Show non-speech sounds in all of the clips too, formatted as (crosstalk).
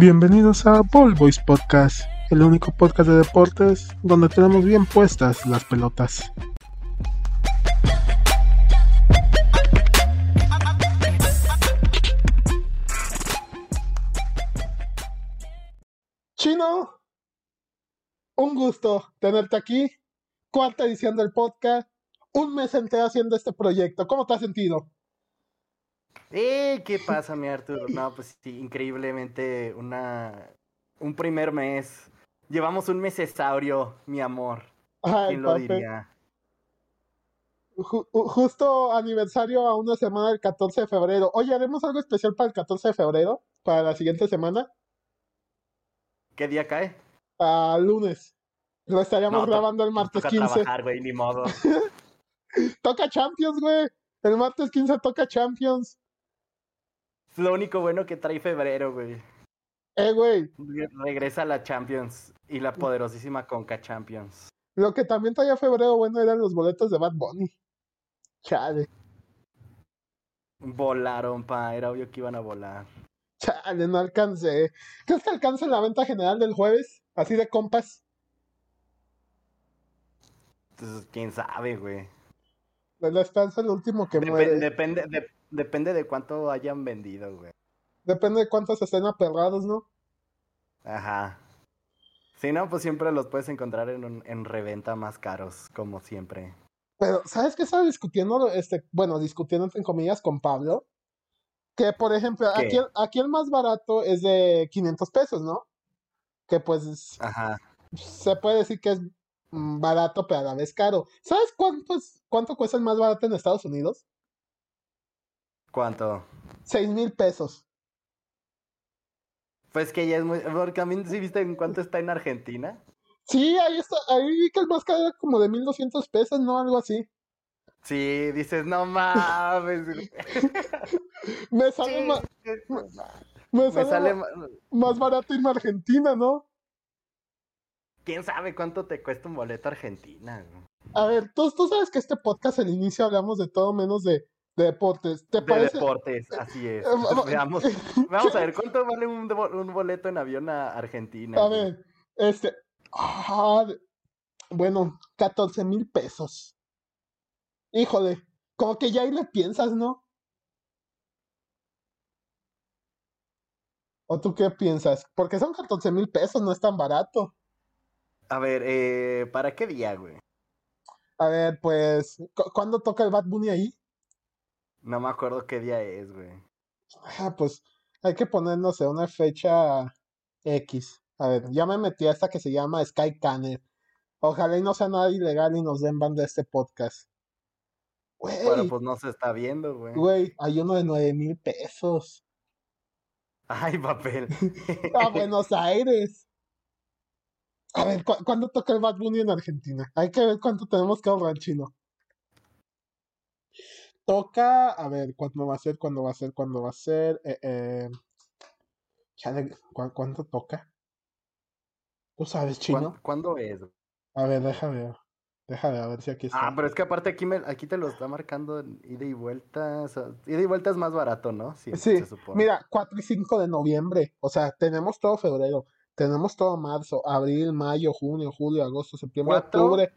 Bienvenidos a Ball Boys Podcast, el único podcast de deportes donde tenemos bien puestas las pelotas. Chino, un gusto tenerte aquí. Cuarta edición del podcast. Un mes entero haciendo este proyecto. ¿Cómo te has sentido? ¡Eh! ¿Qué pasa, mi Arturo? No, pues sí, increíblemente una, un primer mes. Llevamos un mesesaurio, mi amor. Ay, ¿Quién lo diría? Ju- ju- justo aniversario a una semana del 14 de febrero. Oye, ¿haremos algo especial para el 14 de febrero? Para la siguiente semana. ¿Qué día cae? A lunes. Lo estaríamos No, grabando el martes Toca 15. trabajar, güey, ni modo. (laughs) Toca Champions, güey. El martes 15 toca Champions. Es lo único bueno que trae febrero, güey. Eh, güey. Regresa la Champions y la poderosísima Conca Champions. Lo que también traía febrero bueno eran los boletos de Bad Bunny. Chale. Volaron, pa, era obvio que iban a volar. Chale, no alcancé. ¿Crees que alcance la venta general del jueves? Así de compas. Entonces, quién sabe, güey. La esperanza es lo último que muere. depende, de- depende de cuánto hayan vendido, güey. Depende de cuántos estén aperrados, ¿no? Ajá. Si no, pues siempre los puedes encontrar en, un- en reventa más caros, como siempre. Pero, ¿sabes qué estaba discutiendo? Este, bueno, discutiendo entre comillas con Pablo. Que, por ejemplo, ¿Qué? aquí, el- aquí el más barato es de 500 pesos, ¿no? Que pues Ajá. se puede decir que es barato, pero a la vez caro. ¿Sabes cuánto, es- cuánto cuesta el más barato en Estados Unidos? ¿Cuánto? 6 mil pesos. Pues que ya es muy... Porque a mí sí viste en cuánto está en Argentina. Sí, ahí está, ahí vi que el más caro era como de 1200 pesos, ¿no? Algo así. Sí, dices, no mames. (laughs) Me sale, Sí, ma- me me sale más barato irme a Argentina, ¿no? ¿Quién sabe cuánto te cuesta un boleto a Argentina? A ver, tú, tú sabes que este podcast al inicio hablamos de todo menos de, de deportes. ¿Te De parece? deportes, así es. Eh, Veamos, vamos a ver (laughs) cuánto vale un, de- un boleto en avión a Argentina. A ver, este. ah, bueno, 14 mil pesos. Híjole, como que ya ahí le piensas, ¿no? ¿O tú qué piensas? Porque son 14 mil pesos, no es tan barato. A ver, eh, ¿para qué día, güey? A ver, pues, ¿cu- ¿cuándo toca el Bad Bunny ahí? No me acuerdo qué día es, güey. Ah, pues hay que poner, no sé, una fecha X. A ver, ya me metí a esta que se llama Sky Canner. Ojalá y no sea nada ilegal y nos den ban de este podcast. Pero Güey, pues no se está viendo, güey. güey, hay uno de nueve mil pesos. Ay, papel. (laughs) A Buenos Aires. A ver, ¿cu- ¿cuándo toca el Bad Bunny en Argentina? Hay que ver cuánto tenemos que ahorrar, chino. Toca, a ver, ¿cuándo va a ser? ¿Cuándo va a ser? ¿Cuándo va a ser? Eh, eh, chale, ¿cu- ¿cuánto toca? ¿Tú sabes, chino? ¿Cuán- ¿Cuándo es? A ver, déjame ver. Déjame a ver si aquí está. Ah, pero es que aparte aquí, me, aquí te lo está marcando en ida y vuelta. o sea, ida y vuelta es más barato, ¿no? Sí, Sí, se supone. mira, 4 y 5 de noviembre. O sea, tenemos todo febrero. Tenemos todo marzo, abril, mayo, junio, julio, agosto, septiembre, ¿Cuatro? octubre.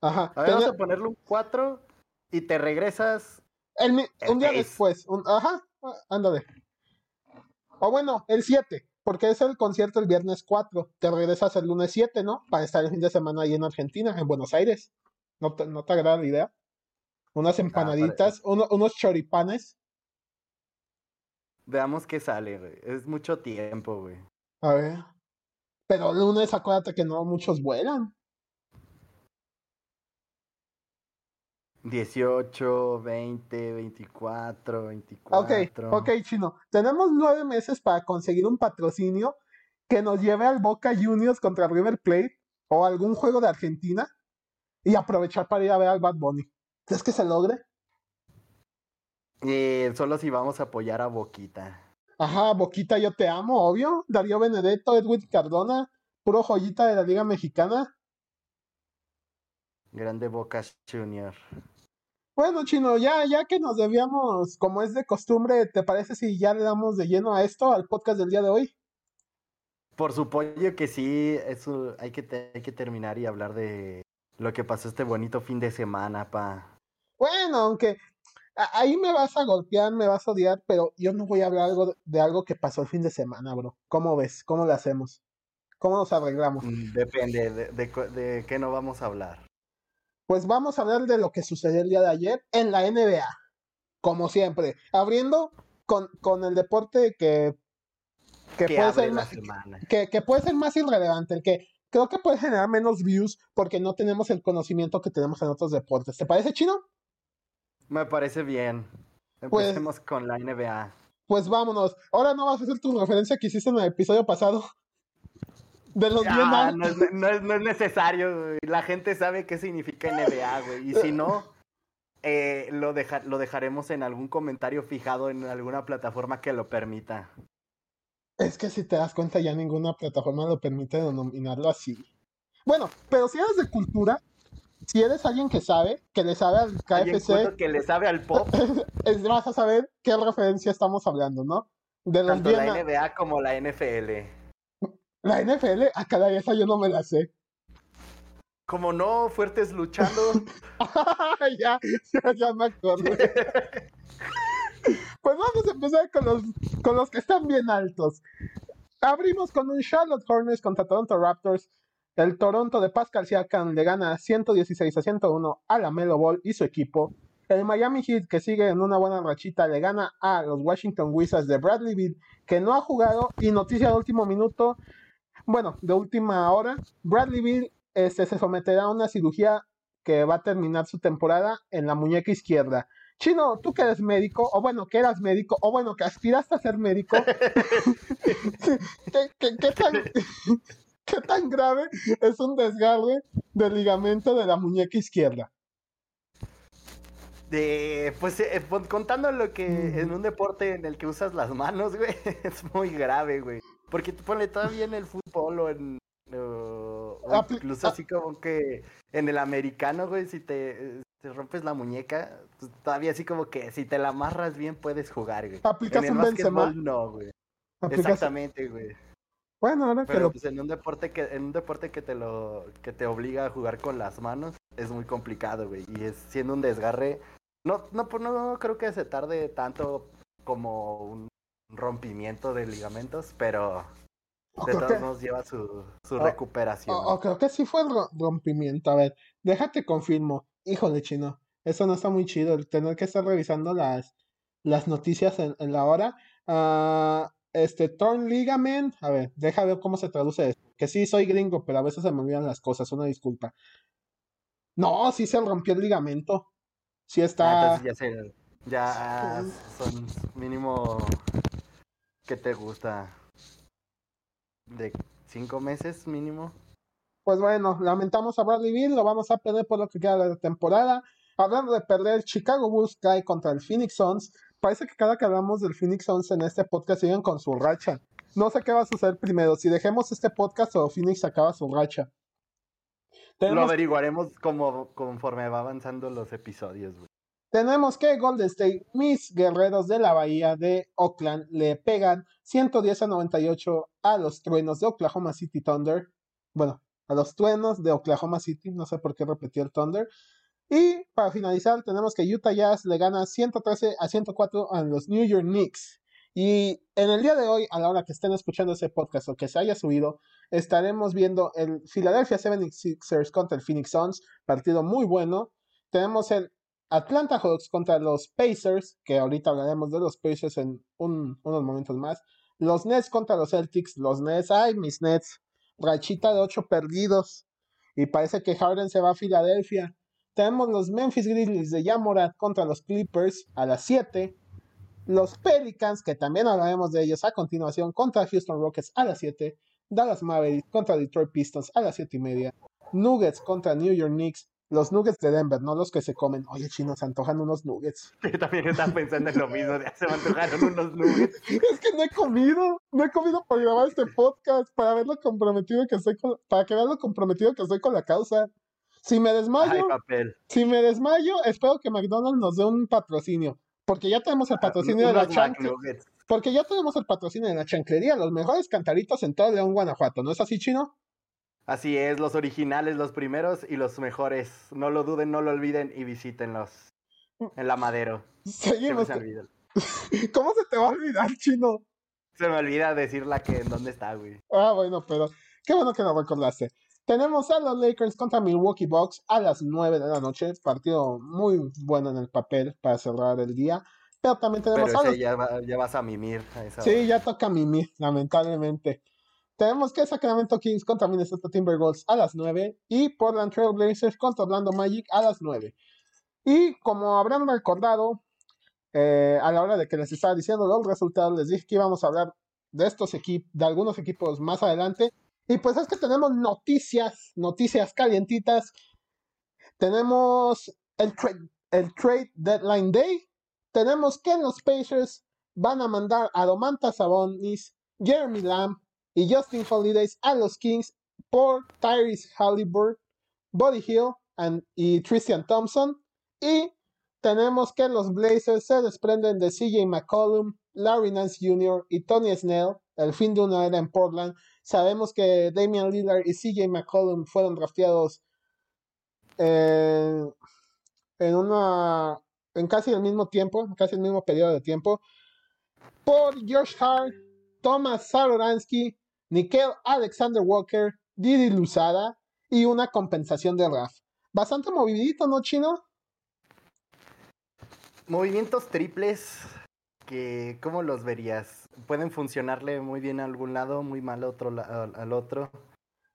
Ajá. A ver, vamos a ponerle un 4 y te regresas. El mi- el un día después. un- ajá, ah, ándale. O bueno, el 7, porque es el concierto el viernes 4. Te regresas el lunes 7, ¿no? Para estar el fin de semana ahí en Argentina, en Buenos Aires. ¿No te, no te agrada la idea? Unas empanaditas, uno- unos choripanes. Veamos qué sale, güey. Es mucho tiempo, güey. A ver. Pero el lunes acuérdate que no muchos vuelan. 18, 20, 24, Ok, 24. ok, chino. Tenemos nueve meses para conseguir un patrocinio que nos lleve al Boca Juniors contra River Plate o algún juego de Argentina y aprovechar para ir a ver al Bad Bunny. ¿Crees que se logre? Eh, solo si vamos a apoyar a Boquita. Ajá, Boquita, yo te amo, obvio. Darío Benedetto, Edwin Cardona, puro joyita de la Liga Mexicana. Grande Boca Junior. Bueno, chino, ya, ya que nos debíamos, como es de costumbre, ¿te parece si ya le damos de lleno a esto, al podcast del día de hoy? Por supuesto que sí, eso hay que, hay que terminar y hablar de lo que pasó este bonito fin de semana, pa. Bueno, aunque ahí me vas a golpear, me vas a odiar, pero yo no voy a hablar algo de algo que pasó el fin de semana, bro. ¿Cómo ves? ¿Cómo lo hacemos? ¿Cómo nos arreglamos? Mm, depende de, de, qué no vamos a hablar. Pues vamos a hablar de lo que sucedió el día de ayer en la NBA. Como siempre, abriendo con, con el deporte que, que, puede ser más, que, que, puede ser más irrelevante, el que creo que puede generar menos views porque no tenemos el conocimiento que tenemos en otros deportes. ¿Te parece, Chino? Me parece bien. Pues Empecemos con la NBA. Pues vámonos. Ahora no vas a hacer tu referencia que hiciste en el episodio pasado. De los no, no, es, no, es, necesario, La gente sabe qué significa NBA, güey. Y si no, eh, lo, lo dejaremos en algún comentario fijado en alguna plataforma que lo permita. Es que si te das cuenta, ya ninguna plataforma lo permite denominarlo así. Bueno, pero si eres de cultura, si eres alguien que sabe, que le sabe al KFC. Que le sabe al pop. (laughs) Es, vas a saber qué referencia estamos hablando, ¿no? De Tanto la NBA como la NFL. La NFL, a cada esa yo no me la sé. Como no, fuertes luchando. (laughs) ya, ya, ya me acuerdo. (laughs) pues vamos a empezar con los, con los que están bien altos. Abrimos con un Charlotte Hornets contra Toronto Raptors. El Toronto de Pascal Siakam le gana 116 a 101 a la Melo Ball y su equipo. El Miami Heat, que sigue en una buena rachita, le gana a los Washington Wizards de Bradley Beal, que no ha jugado. Y noticia de último minuto, bueno, de última hora, Bradley Beal este, se someterá a una cirugía que va a terminar su temporada en la muñeca izquierda. Chino, tú que eres médico, o bueno, que eras médico, o bueno, que aspiraste a ser médico, (laughs) ¿Qué, tan, (laughs) ¿Qué tan grave es un desgarre del ligamento de la muñeca izquierda? De, pues eh, contando lo que en un deporte en el que usas las manos, güey, (laughs) es muy grave, güey. Porque tú ponle todavía en el fútbol o en. incluso así como que en el americano, güey, si te, te rompes la muñeca, pues todavía así como que si te la amarras bien puedes jugar, güey. ¿Aplicas en el un No, güey. Exactamente, güey. Bueno, ahora Pero pues en un deporte que en un deporte que te lo que te obliga a jugar con las manos es muy complicado, güey, y es siendo un desgarre no no pues, no, creo que se tarde tanto como un rompimiento de ligamentos, pero de todos modos lleva su, su recuperación. O, creo que sí fue el rompimiento. A ver, déjate confirmo. Híjole, chino. Eso no está muy chido, el tener que estar revisando las, las noticias en, la hora. Uh, este, torn ligament, a ver, deja ver cómo se traduce esto. Que sí, soy gringo, pero a veces se me olvidan las cosas, una disculpa. No, sí se rompió el ligamento. Sí está. Ah, ya sé, ya son mínimo. ¿Qué te gusta? ¿De cinco meses mínimo? Pues bueno, lamentamos a Bradley Bill, lo vamos a perder por lo que queda de la temporada. Hablando de perder, Chicago Bulls cae contra el Phoenix Suns parece que cada que hablamos del Phoenix Suns en este podcast siguen con su racha. No sé qué va a suceder primero, si dejemos este podcast o Phoenix acaba su racha. Lo averiguaremos como, conforme va avanzando los episodios, Tenemos que Golden State, mis guerreros de la bahía de Oakland, le pegan 110 a 98 a los truenos de Oklahoma City Thunder. Bueno, a los truenos de Oklahoma City, no sé por qué repetí el Thunder. Y para finalizar, tenemos que Utah Jazz le gana 113 a 104 a los New York Knicks. Y en el día de hoy, a la hora que estén escuchando ese podcast o que se haya subido, estaremos viendo el Philadelphia 76ers contra el Phoenix Suns, partido muy bueno. Tenemos el Atlanta Hawks contra los Pacers, que ahorita hablaremos de los Pacers en unos momentos más. Los Nets contra los Celtics, los Nets, ay, mis Nets, rachita de 8 perdidos. Y parece que Harden se va a Filadelfia. Tenemos los Memphis Grizzlies de Yamorat contra los Clippers a las 7. Los Pelicans, que también hablaremos de ellos a continuación, contra Houston Rockets a las 7. Dallas Mavericks contra Detroit Pistons a las 7 y media. Nuggets contra New York Knicks. Los Nuggets de Denver, no los que se comen. Oye, chino, se antojan unos Nuggets. (laughs) Yo también estaba pensando en lo mismo. se me antojaron unos Nuggets. (laughs) es que no he comido. No he comido para grabar este podcast. Para ver lo comprometido que estoy con. Para que vean lo comprometido que estoy con la causa. Si me desmayo, si me desmayo, espero que McDonald's nos dé un patrocinio. Porque ya tenemos el ah, patrocinio de la Chancla. Porque ya tenemos el patrocinio de la chanclería, los mejores cantaritos en todo León, Guanajuato, ¿no es así, Chino? Así es, los originales, los primeros y los mejores. No lo duden, no lo olviden y visítenlos. En la Madero. Seguimos. (laughs) ¿Cómo se te va a olvidar, Chino? Se me olvida decir la que en dónde está, güey. Ah, bueno, pero qué bueno que lo recordaste. Tenemos a los Lakers contra Milwaukee Bucks a las 9 de la noche. Partido muy bueno en el papel para cerrar el día. Pero también tenemos a los... ya, vas a mimir. sí, ya toca mimir, lamentablemente. Tenemos que Sacramento Kings contra Minnesota Timberwolves a las 9 y Portland Trail Blazers contra Orlando Magic a las 9. Y como habrán recordado, eh, a la hora de que les estaba diciendo los resultados, les dije que íbamos a hablar de estos equipos, de algunos equipos más adelante. Y pues es que tenemos noticias, noticias calientitas. Tenemos el, el Trade Deadline Day. Tenemos que los Pacers van a mandar a Domantas Sabonis, Jeremy Lamb y Justin Holidays a los Kings por Tyrese Halliburton, Buddy Hill y Tristan Thompson. Y tenemos que los Blazers se desprenden de CJ McCollum, Larry Nance Jr. y Tony Snell, el fin de una era en Portland. Sabemos que Damian Lillard y CJ McCollum fueron drafteados en, una en casi el mismo tiempo, casi el mismo periodo de tiempo, por Josh Hart, Thomas Saloransky, Nikel Alexander Walker, Didi Luzada y una compensación de RAF. Bastante movidito, ¿no, Chino? Movimientos triples que, ¿cómo los verías? ¿Pueden funcionarle muy bien a algún lado, muy mal otro, al otro?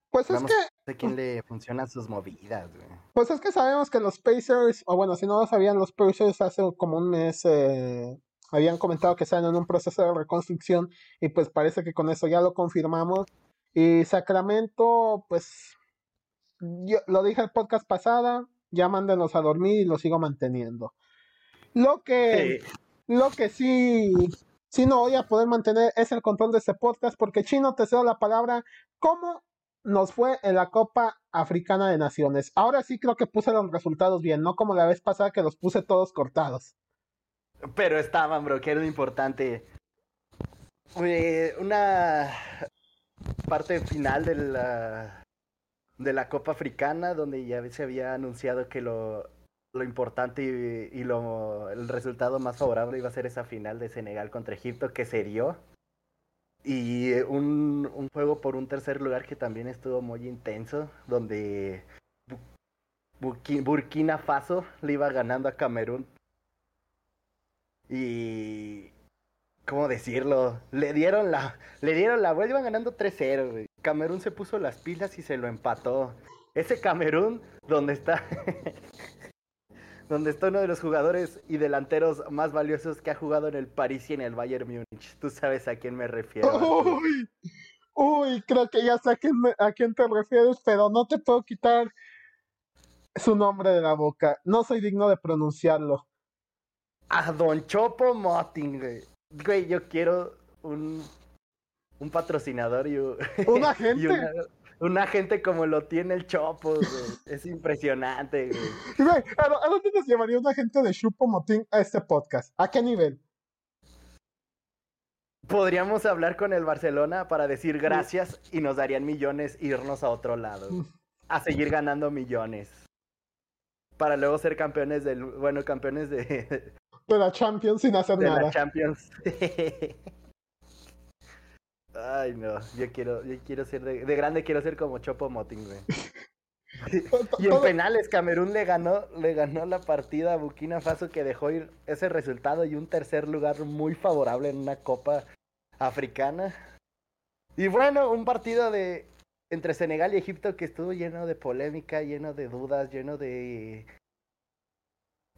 Pues es que... De quién le funcionan sus movidas, güey. Pues es que sabemos que los Pacers, o bueno, si no lo sabían, los Pacers hace como un mes eh, habían comentado que están en un proceso de reconstrucción y pues parece que con eso ya lo confirmamos. Y Sacramento, pues, yo lo dije el podcast pasada, ya mándenlos a dormir y lo sigo manteniendo. Lo que, lo que sí, sí no voy a poder mantener es el control de este podcast porque Chino te cedo la palabra. ¿Cómo nos fue en la Copa Africana de Naciones? Ahora sí creo que puse los resultados bien, no como la vez pasada que los puse todos cortados. Pero estaban, bro, que era lo importante. una parte final de la, de la Copa Africana, donde ya se había anunciado que lo, lo importante y, lo, el resultado más favorable iba a ser esa final de Senegal contra Egipto, que se dio. Y un, un juego por un tercer lugar que también estuvo muy intenso, donde Burkina Faso le iba ganando a Camerún y ¿cómo decirlo? Le dieron la le dieron la vuelta, iban ganando 3-0, Camerún se puso las pilas y se lo empató. Ese Camerún donde está (laughs) donde está uno de los jugadores y delanteros más valiosos que ha jugado en el París y en el Bayern Múnich. Tú sabes a quién me refiero. Uy, uy creo que ya sé a quién, a quién te refieres, pero no te puedo quitar su nombre de la boca. No soy digno de pronunciarlo a Don Chopo Moting, güey. Güey, yo quiero un, un patrocinador y, un (laughs) agente. un agente como lo tiene el Chopo, güey. Es impresionante, güey. Güey, ¿a, dónde nos llevaría un agente de Chopo Moting a este podcast? ¿A qué nivel? Podríamos hablar con el Barcelona para decir gracias y nos darían millones e irnos a otro lado. (laughs) A seguir ganando millones. Para luego ser campeones del. Bueno, campeones de, de la Champions sin hacer nada. De la Champions. (laughs) Ay, no, yo quiero, yo quiero ser de, grande, quiero ser como Chopo Moting, güey. (laughs) y en penales, Camerún le ganó, le ganó la partida a Burkina Faso que dejó ir ese resultado y un tercer lugar muy favorable en una copa africana. Y bueno, un partido de entre Senegal y Egipto que estuvo lleno de polémica, lleno de dudas, lleno de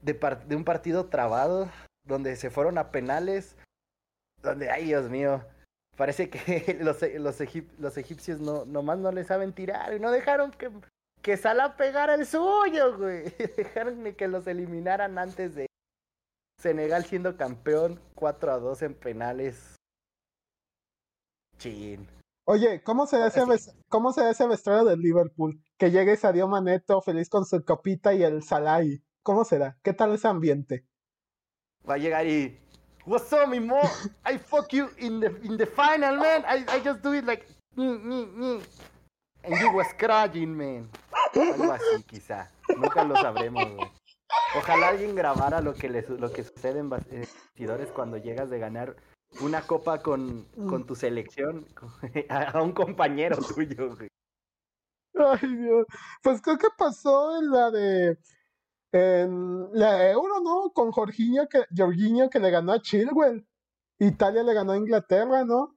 de, un partido trabado, donde se fueron a penales, donde, ay Dios mío, parece que (laughs) los, los, los egipcios no, nomás no le saben tirar y no dejaron que, que Salah pegara el suyo, güey. (laughs) Dejaron que los eliminaran antes de Senegal siendo campeón 4 a 2 en penales. Chin. Oye, ¿cómo se ese, ¿cómo se ese vestuario del Liverpool? Que llegue Sadio Maneto feliz con su copita y el Salah ¿Cómo será? ¿Qué tal ese ambiente? Va a llegar y What's up, mi mo? I fuck you in the, in the final, man. I, I just do it like. And you was crying, man. Algo así, quizá. Nunca lo sabremos, güey. Ojalá alguien grabara lo que, les, lo que sucede en bastidores cuando llegas de ganar una copa con, con tu selección (laughs) a, un compañero tuyo, güey. Ay, Dios. Pues creo que pasó en la de. En la Euro, ¿no? Con Jorginho que, Jorginho que le ganó a Chilwell. Italia le ganó a Inglaterra, ¿no?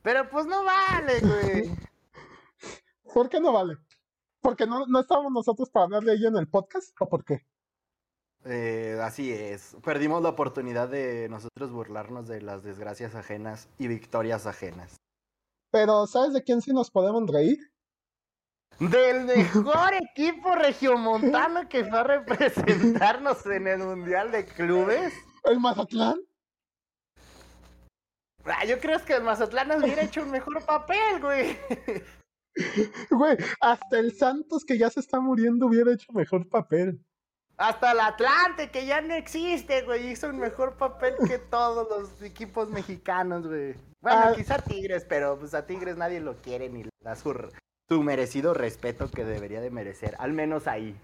Pero pues no vale, güey. (laughs) ¿Por qué no vale? ¿Porque no, no estábamos nosotros para hablar de ello en el podcast? ¿O por qué? Eh, así es. Perdimos la oportunidad de nosotros burlarnos de las desgracias ajenas y victorias ajenas. Pero, ¿sabes de quién sí nos podemos reír? Del mejor equipo regiomontano que fue a representarnos en el Mundial de Clubes. ¿El Mazatlán? Ah, yo creo que el Mazatlán hubiera hecho un mejor papel, güey. Güey, hasta el Santos que ya se está muriendo hubiera hecho mejor papel. Hasta el Atlante, que ya no existe, güey, hizo un mejor papel que todos los equipos mexicanos, güey. Bueno, ah. quizá Tigres, pero pues a Tigres nadie lo quiere ni le da su, merecido respeto que debería de merecer, al menos ahí.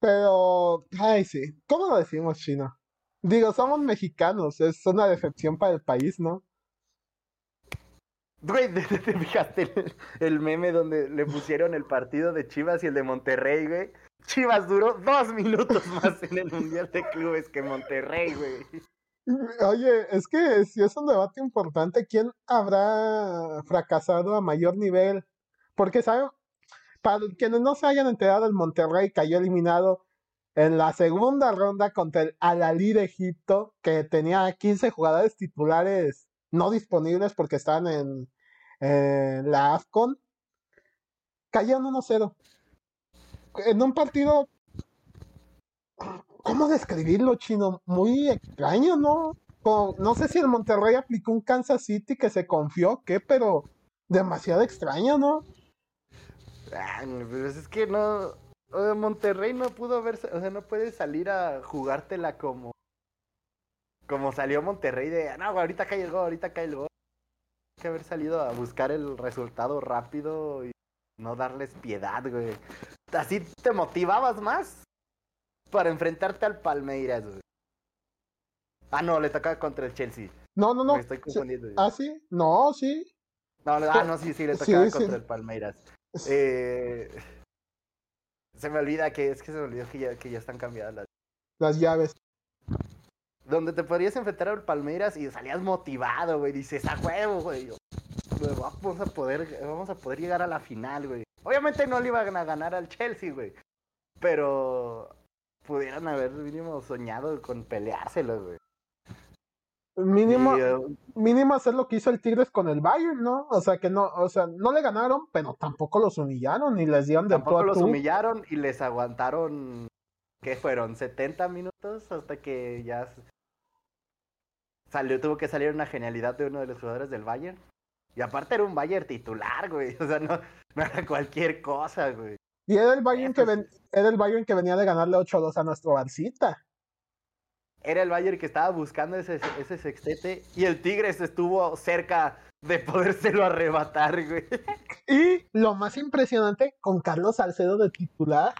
Pero, ay, sí, ¿cómo lo decimos, Chino? Digo, somos mexicanos, es una decepción para el país, ¿no? Güey, (laughs) ¿te fijaste el, meme donde le pusieron el partido de Chivas y el de Monterrey, güey? Chivas duró dos minutos más en el Mundial de Clubes que Monterrey, güey. Oye, es que si es un debate importante, ¿quién habrá fracasado a mayor nivel? Porque, ¿saben? Para quienes no se hayan enterado, el Monterrey cayó eliminado en la segunda ronda contra el Al-Ali de Egipto, que tenía 15 jugadores titulares no disponibles porque estaban en, la AFCON, cayeron 1-0. En un partido, ¿cómo describirlo, chino? Muy extraño, ¿no? no sé si el Monterrey aplicó un Kansas City que se confió, ¿qué? Pero demasiado extraño, ¿no? Pero es que no, Monterrey no pudo ver, o sea, no puede salir a jugártela como como salió Monterrey de, no, ahorita cae el gol, ahorita cae el gol. Hay que haber salido a buscar el resultado rápido y no darles piedad, güey. Así te motivabas más para enfrentarte al Palmeiras, güey. Ah, no, le tocaba contra el Chelsea. No, no, no. Me estoy confundiendo. ¿Ah, sí? No, sí. No, ah, no, sí, sí, le tocaba contra el Palmeiras. Eh, se me olvida que es que se me olvidó que ya, que ya están cambiadas las... las llaves. Donde te podrías enfrentar al Palmeiras y salías motivado, güey. Dices, a huevo, güey. Vamos a poder, vamos a poder llegar a la final, güey. Obviamente no le iban a ganar al Chelsea, güey. Pero pudieran haber mínimo soñado con peleárselo, güey. Mínimo, mínimo hacer lo que hizo el Tigres con el Bayern, ¿no? O sea que no, o sea, no le ganaron, pero tampoco los humillaron ni les dieron de Tampoco los humillaron y les aguantaron, ¿qué fueron? 70 minutos hasta que ya salió, tuvo que salir una genialidad de uno de los jugadores del Bayern. Y aparte era un Bayern titular, güey. O sea, no, era cualquier cosa, güey. Y era el Bayern que era el Bayern que venía de ganarle 8-2 a nuestro Barcita era el Bayern que estaba buscando ese, ese sextete y el Tigres estuvo cerca de podérselo arrebatar, güey. Y lo más impresionante, con Carlos Salcedo de titular.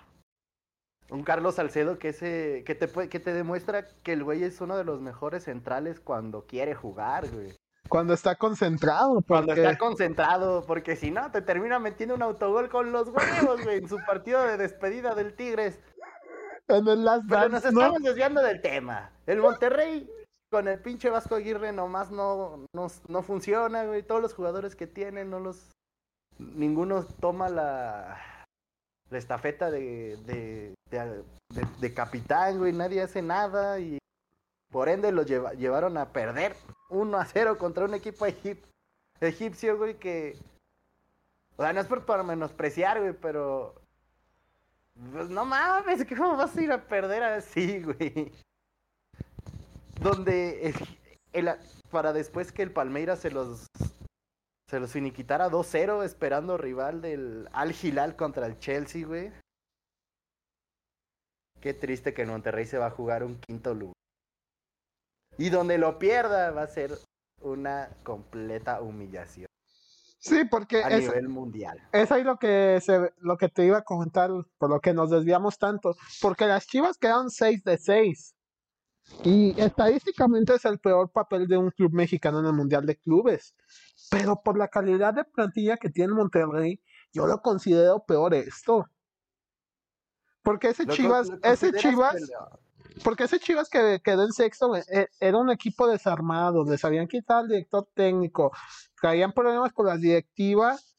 Un Carlos Salcedo que, ese, que, te, que te demuestra que el güey es uno de los mejores centrales cuando quiere jugar, güey. Cuando está concentrado. Cuando está concentrado, porque si no, te termina metiendo un autogol con los huevos, güey, en su partido de despedida del Tigres. En el Last Pero nos estamos desviando del tema. El Monterrey con el pinche Vasco Aguirre nomás no, no, no funciona, güey. Todos los jugadores que tienen, no los. Ninguno toma la, la estafeta de, de, de, capitán, güey. Nadie hace nada y por ende los llevaron a perder 1 a 0 contra un equipo egipcio, güey, que. O sea, no es por, para menospreciar, güey, pero pues no mames, ¿cómo vas a ir a perder así, güey? Donde el, para después que el Palmeiras se los se los finiquitara 2-0 esperando rival del Al Hilal contra el Chelsea, güey. Qué triste que en Monterrey se va a jugar un quinto lugar. Y donde lo pierda va a ser una completa humillación. Sí, porque a nivel mundial. Es ahí lo que se, lo que te iba a comentar, por lo que nos desviamos tanto, porque las Chivas quedaron 6 de 6. Y estadísticamente es el peor papel de un club mexicano en el Mundial de Clubes. Pero por la calidad de plantilla que tiene Monterrey, yo lo considero peor esto. Porque ese Chivas, ese Chivas, porque ese Chivas que quedó en sexto e, era un equipo desarmado, les habían quitado al director técnico, caían problemas con las directivas,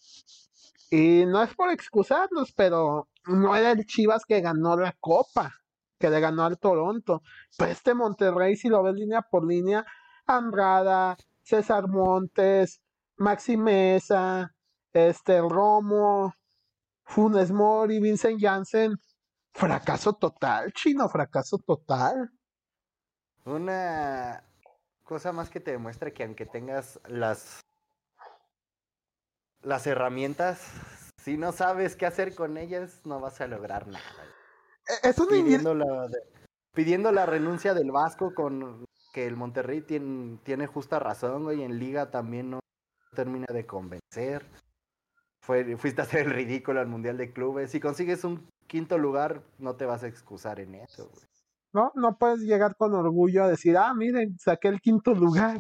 y no es por excusarlos, pero no era el Chivas que ganó la copa, que le ganó al Toronto. Pero este Monterrey, si lo ves línea por línea, Andrada, César Montes, Maxi Mesa, este Romo, Funes Mori, Vincent Janssen, Fracaso total, chino, fracaso total. Una cosa más que te demuestra que aunque tengas las las herramientas, si no sabes qué hacer con ellas, no vas a lograr nada. E, es pidiendo, la, pidiendo la renuncia del Vasco con que el Monterrey tiene, tiene justa razón, güey, en liga también no termina de convencer. Fue, fuiste a hacer el ridículo al Mundial de Clubes. Si consigues un quinto lugar, no te vas a excusar en eso, güey. No, no puedes llegar con orgullo a decir, ah, miren, saqué el quinto lugar.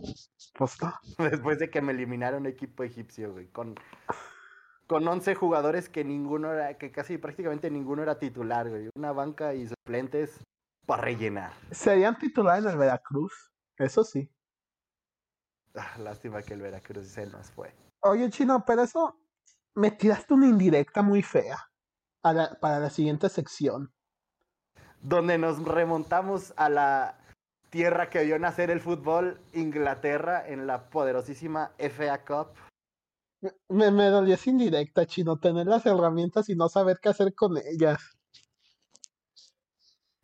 Pues no. (laughs) Después de que me eliminaron equipo egipcio, güey, con, con 11 jugadores que ninguno era, que casi prácticamente ninguno era titular, güey. Una banca y suplentes para rellenar. Serían titulares en el Veracruz, eso sí. (laughs) Ah, lástima que el Veracruz se nos fue. Oye, Chino, pero eso me tiraste una indirecta muy fea para la siguiente sección. Donde nos remontamos a la tierra que vio nacer el fútbol, Inglaterra, en la poderosísima FA Cup. Me, me dolió esa indirecta, chino, tener las herramientas y no saber qué hacer con ellas.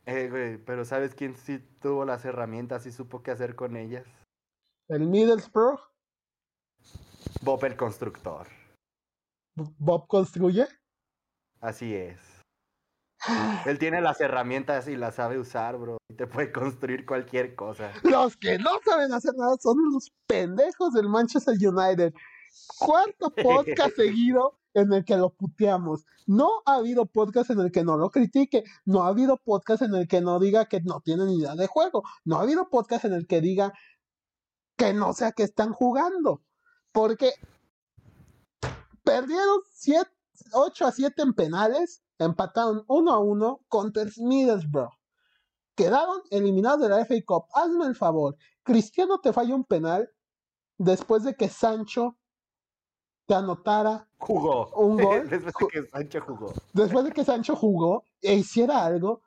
Eh, güey, pero ¿sabes quién sí tuvo las herramientas y supo qué hacer con ellas? ¿El Middlesbrough? Bob el constructor. ¿Bob construye? Así es. Él tiene las herramientas y las sabe usar, bro. Y te puede construir cualquier cosa. Los que no saben hacer nada son los pendejos del Manchester United. Cuarto (laughs) podcast seguido en el que lo puteamos. No ha habido podcast en el que no lo critique. No ha habido podcast en el que no diga que no tiene ni idea de juego. No ha habido podcast en el que diga que no sé a qué están jugando. Porque perdieron 8 a 7 en penales, empataron 1 a 1 contra el Middlesbrough. Quedaron eliminados de la FA Cup. Hazme el favor. Cristiano te falló un penal después de que Sancho te anotara jugó. un gol. (laughs) después de que Sancho jugó. Después de que Sancho jugó e hiciera algo.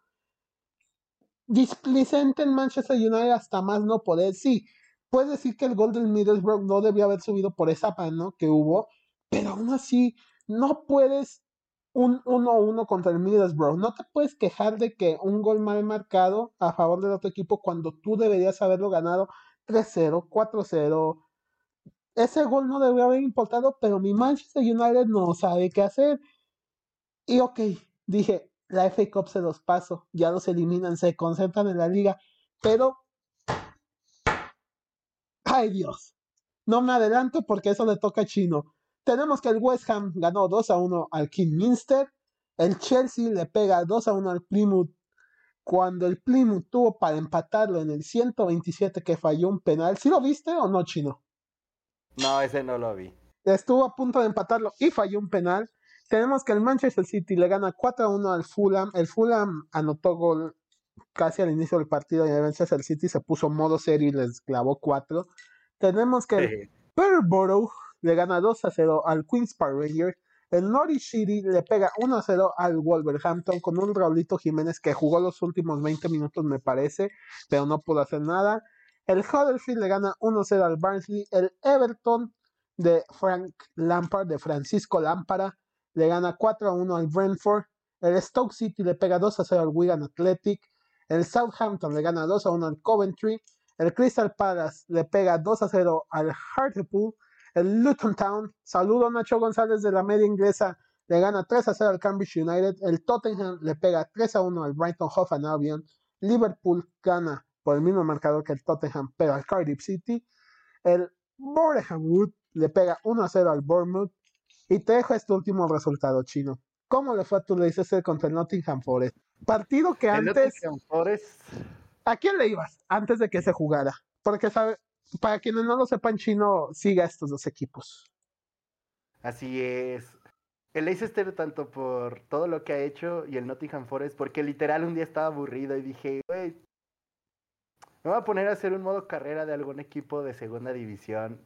Displicente en Manchester United hasta más no poder. Sí, puedes decir que el gol del Middlesbrough no debió haber subido por esa mano que hubo, pero aún así no puedes un 1-1 contra el Middlesbrough. No te puedes quejar de que un gol mal marcado a favor del otro equipo cuando tú deberías haberlo ganado 3-0, 4-0. Ese gol no debería haber importado, pero mi Manchester United no sabe qué hacer. Y ok, dije, la FA Cup se los paso, ya los eliminan, se concentran en la liga, pero... ¡Ay Dios! No me adelanto porque eso le toca a Chino. Tenemos que el West Ham ganó 2 a 1 al Kingminster. El Chelsea le pega 2 a 1 al Plymouth. Cuando el Plymouth tuvo para empatarlo en el 127 que falló un penal. ¿Sí lo viste o no, Chino? No, ese no lo vi. Estuvo a punto de empatarlo y falló un penal. Tenemos que el Manchester City le gana 4 a 1 al Fulham. El Fulham anotó gol casi al inicio del partido y el Manchester City se puso modo serio y les clavó 4. Tenemos que el Peterborough le gana 2 a 0 al Queens Park Rangers. El Norwich City le pega 1 a 0 al Wolverhampton con un Raulito Jiménez que jugó los últimos 20 minutos, me parece, pero no pudo hacer nada. El Huddersfield le gana 1 a 0 al Barnsley. El Everton de Frank Lampard, de Francisco Lámpara, le gana 4 a 1 al Brentford. El Stoke City le pega 2 a 0 al Wigan Athletic. El Southampton le gana 2 a 1 al Coventry. El Crystal Palace le pega 2 a 0 al Hartlepool. El Luton Town, saludo Nacho González de la media inglesa, le gana 3 a 0 al Cambridge United. El Tottenham le pega 3 a 1 al Brighton Hove Albion. Liverpool gana por el mismo marcador que el Tottenham, pero al Cardiff City. El Boreham Wood le pega 1-0 al Bournemouth. Y te dejo este último resultado chino. ¿Cómo le fue a tu Leicester contra el Nottingham Forest? Partido que antes. ¿A quién le ibas antes de que se jugara? Porque sabe, para quienes no lo sepan, chino siga estos dos equipos. Así es. El Leicester tanto por todo lo que ha hecho y el Nottingham Forest, porque literal un día estaba aburrido y dije, güey, me voy a poner a hacer un modo carrera de algún equipo de segunda división.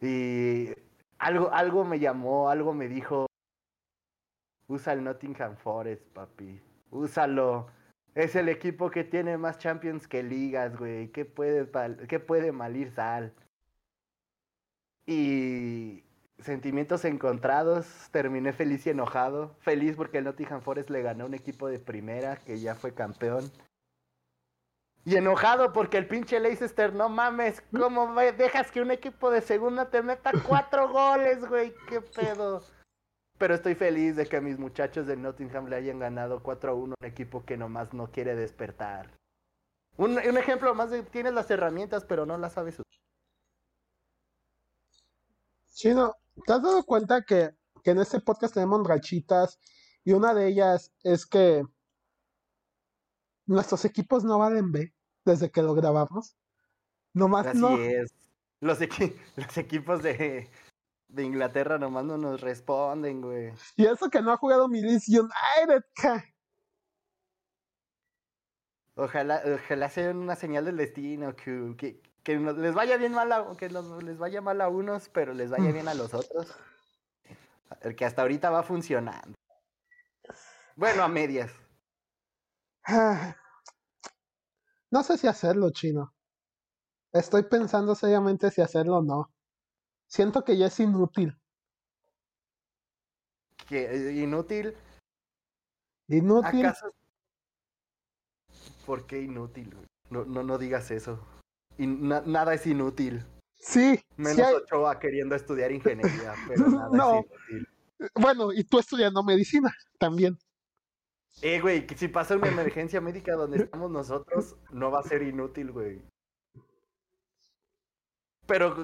Y algo, algo me llamó, algo me dijo, usa el Nottingham Forest, papi, úsalo. Es el equipo que tiene más Champions que ligas, güey. ¿Qué puede, qué puede malir sal? Y sentimientos encontrados. Terminé feliz y enojado. Feliz porque el Nottingham Forest le ganó a un equipo de primera que ya fue campeón. Y enojado porque el pinche Leicester, no mames, ¿cómo dejas que un equipo de segunda te meta cuatro goles, güey? ¿Qué pedo? Pero estoy feliz de que mis muchachos de Nottingham le hayan ganado 4 a 1 a un equipo que nomás no quiere despertar. Un, ejemplo más de tienes las herramientas, pero no las sabes usar. Chino, ¿te has dado cuenta que, que en este podcast tenemos rachitas y una de ellas es que nuestros equipos no valen B desde que lo grabamos? Nomás Así no. es. Los, los equipos de, de Inglaterra nomás no nos responden, güey. Y eso que no ha jugado mi United, Ojalá, ojalá sea una señal del destino, que, que, les vaya bien mal a, que les vaya mal a unos, pero les vaya bien a los otros. El que hasta ahorita va funcionando. Bueno, a medias. (sighs) No sé si hacerlo, chino. Estoy pensando seriamente si hacerlo o no siento que ya es inútil. ¿Qué? Eh, ¿Inútil? ¿Inútil? ¿Por qué inútil? No, no, no digas eso. nada es inútil. Sí. Menos Ochoa queriendo estudiar ingeniería, (laughs) pero nada es inútil. Bueno, y tú estudiando medicina también. Eh, güey, si pasa una emergencia médica donde estamos nosotros, no va a ser inútil, güey. Pero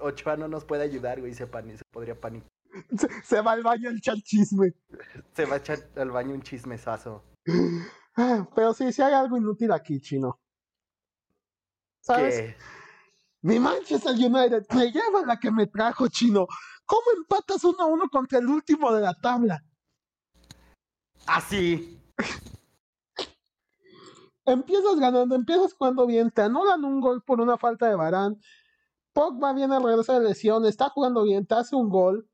Ochoa no nos puede ayudar, güey, se, se podría panicar. Se, va al baño a echar chisme. Se va a echar al baño un chismesazo. Ah, pero sí, sí hay algo inútil aquí, chino. ¿Sabes? ¿Qué? Mi Manchester United me lleva la que me trajo, chino. ¿Cómo empatas uno a uno contra el último de la tabla? Así. Empiezas ganando, empiezas jugando bien, te anulan un gol por una falta de Barán. Pogba viene a regresar de lesión, está jugando bien, te hace un gol.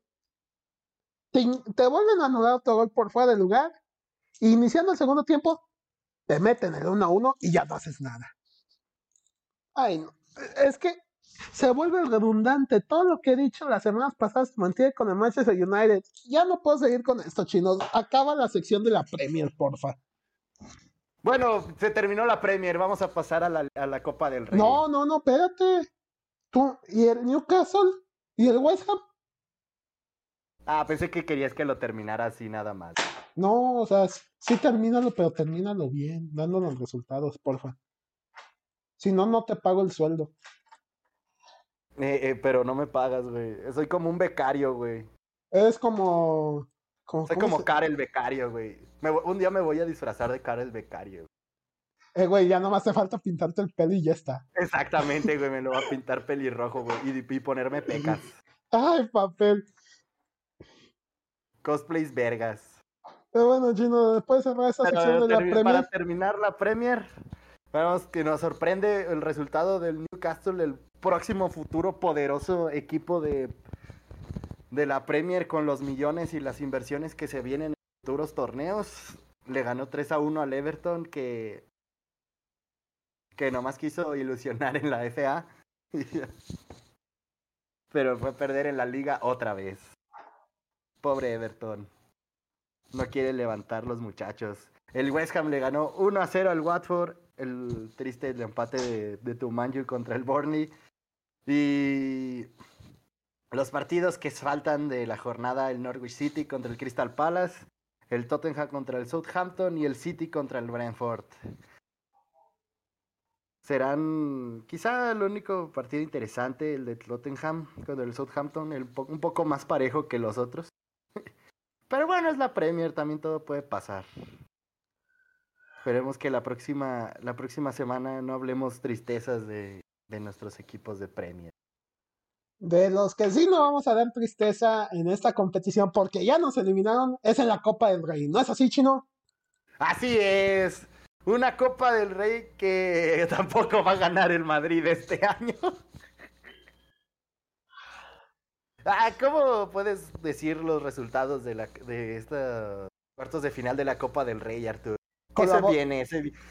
Te, vuelven a anular otro gol por fuera del lugar. Y iniciando el segundo tiempo, te meten el 1 a 1 y ya no haces nada. Ay, no. Es que se vuelve redundante. Todo lo que he dicho las semanas pasadas se mantiene con el Manchester United. Ya no puedo seguir con esto, chinos. Acaba la sección de la Premier, porfa. Bueno, se terminó la Premier, vamos a pasar a la, a la Copa del Rey. No, no, no, espérate. Tú, ¿y el Newcastle? ¿Y el West Ham? Ah, pensé que querías que lo terminara así nada más. No, o sea, sí termínalo, pero termínalo bien, dando los resultados, porfa. Si no, no te pago el sueldo. Eh, eh, pero no me pagas, güey. Soy como un becario, güey. Es como soy como Karel Becario, güey. un día me voy a disfrazar de Karel Becario. Eh, güey, ya no me hace falta pintarte el pelo y ya está. Exactamente, güey, me lo voy a pintar pelirrojo, güey, y, ponerme pecas. Ay, papel. Cosplays vergas. Pero bueno, Gino, después de cerrar esa sección de la Premier. Para terminar la Premier, vemos que nos sorprende el resultado del Newcastle, el próximo futuro poderoso equipo de de la Premier con los millones y las inversiones que se vienen en futuros torneos. Le ganó 3 a 1 al Everton que, que nomás quiso ilusionar en la FA. (laughs) Pero fue perder en la liga otra vez. Pobre Everton. No quiere levantar los muchachos. El West Ham le ganó 1 a 0 al Watford. El triste empate de, de Tumanju contra el Burnley. Y los partidos que faltan de la jornada, el Norwich City contra el Crystal Palace, el Tottenham contra el Southampton y el City contra el Brentford. serán quizá el único partido interesante, el de Tottenham con el Southampton, el un poco más parejo que los otros. (laughs) Pero bueno, es la Premier, también todo puede pasar. Esperemos que la próxima, la próxima semana no hablemos tristezas de, de nuestros equipos de Premier. De los que sí no vamos a dar tristeza en esta competición porque ya nos eliminaron es en la Copa del Rey. ¿No es así, Chino? Así es. Una Copa del Rey que (laughs) tampoco va a ganar el Madrid este año. (laughs) Ah, ¿Cómo puedes decir los resultados de, la, de estos cuartos de final de la Copa del Rey, Arturo? ¿Qué se viene?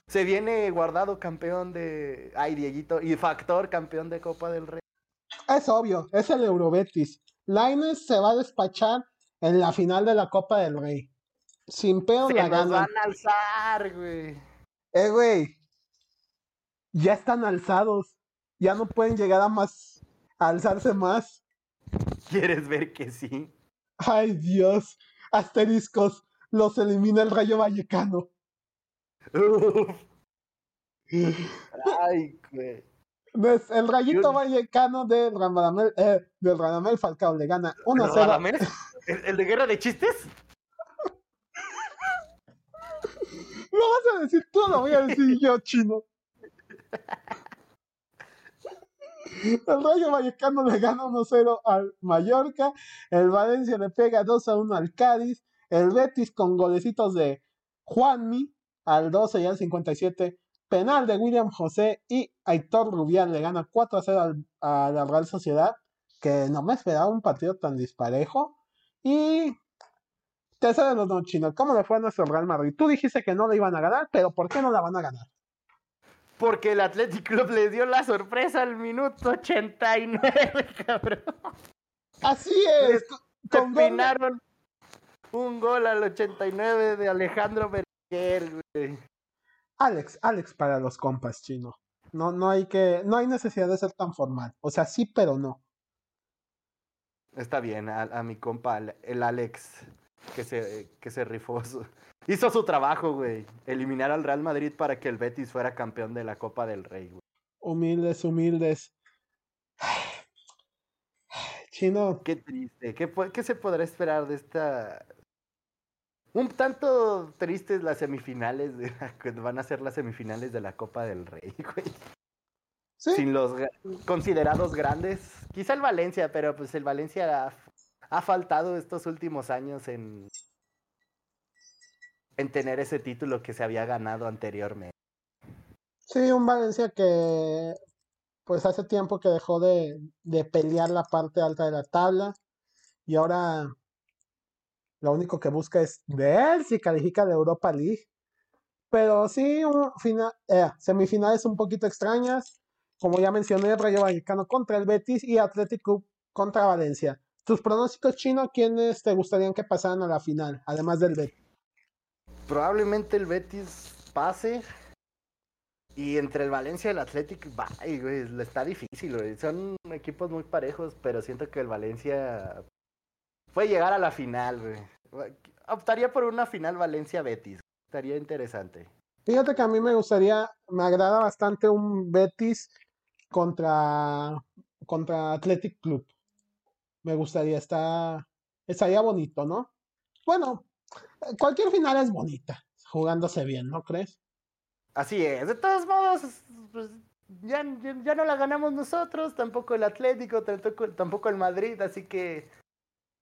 Se, viene guardado campeón de. Ay, Dieguito. Y Factor campeón de Copa del Rey. Es obvio, es el Eurobetis. Laines se va a despachar en la final de la Copa del Rey. Sin pedo la gana. van a alzar, güey. Eh, güey. Ya están alzados. Ya no pueden llegar a más. A alzarse más. ¿Quieres ver que sí? Ay, Dios. Asteriscos. Los elimina el Rayo Vallecano. Ay, güey. El rayito vallecano del Radamel, eh, del Radamel Falcao le gana 1-0. ¿El de guerra de chistes? (laughs) Lo vas a decir tú, lo voy a decir (laughs) yo, chino. El Rayo Vallecano le gana 1-0 al Mallorca. El Valencia le pega 2-1 al Cádiz. El Betis con golecitos de Juanmi al 12 y al 57. Penal de William José y Aitor Rubial le gana 4-0 a la Real Sociedad. Que no me esperaba un partido tan disparejo. Y Tercero de los no chinos. ¿Cómo le fue a nuestro Real Madrid? Tú dijiste que no la iban a ganar, pero ¿por qué no la van a ganar? Porque el Athletic Club le dio la sorpresa al minuto 89, (laughs) cabrón. Así es. Combinaron un gol al 89 de Alejandro Berger, güey. Alex, Alex para los compas, chino. No, no hay que, no hay necesidad de ser tan formal. O sea, sí, pero no. Está bien, a mi compa, el Alex que se, que se rifó. (laughs) hizo su trabajo, güey. Eliminar al Real Madrid para que el Betis fuera campeón de la Copa del Rey, güey. Humildes, humildes. (sighs) Chino. Qué triste. ¿Qué, ¿Qué se podrá esperar de esta un tanto tristes las semifinales, de, van a ser las semifinales de la Copa del Rey, (laughs) güey. ¿Sí? Sin los considerados grandes. Quizá el Valencia, pero pues el Valencia ha faltado estos últimos años en, en tener ese título que se había ganado anteriormente. Sí, un Valencia que pues hace tiempo que dejó de, de pelear la parte alta de la tabla y ahora lo único que busca es ver si califica de Europa League. Pero sí, un final, eh, semifinales un poquito extrañas. Como ya mencioné, Rayo Vallecano contra el Betis y Atlético contra Valencia. ¿Tus pronósticos chinos, quiénes te gustarían que pasaran a la final, además del Betis? Probablemente el Betis pase. Y entre el Valencia y el Athletic, güey, está difícil, güey. Son equipos muy parejos, pero siento que el Valencia puede llegar a la final, güey. Optaría por una final Valencia-Betis. Estaría interesante. Fíjate que a mí me gustaría, me agrada bastante un Betis contra, contra Athletic Club me gustaría estar, estaría bonito, ¿no? Bueno, cualquier final es bonita, jugándose bien, ¿no crees? Así es, de todos modos, pues, ya, ya, no la ganamos nosotros, tampoco el Atlético, tampoco, tampoco el Madrid, así que,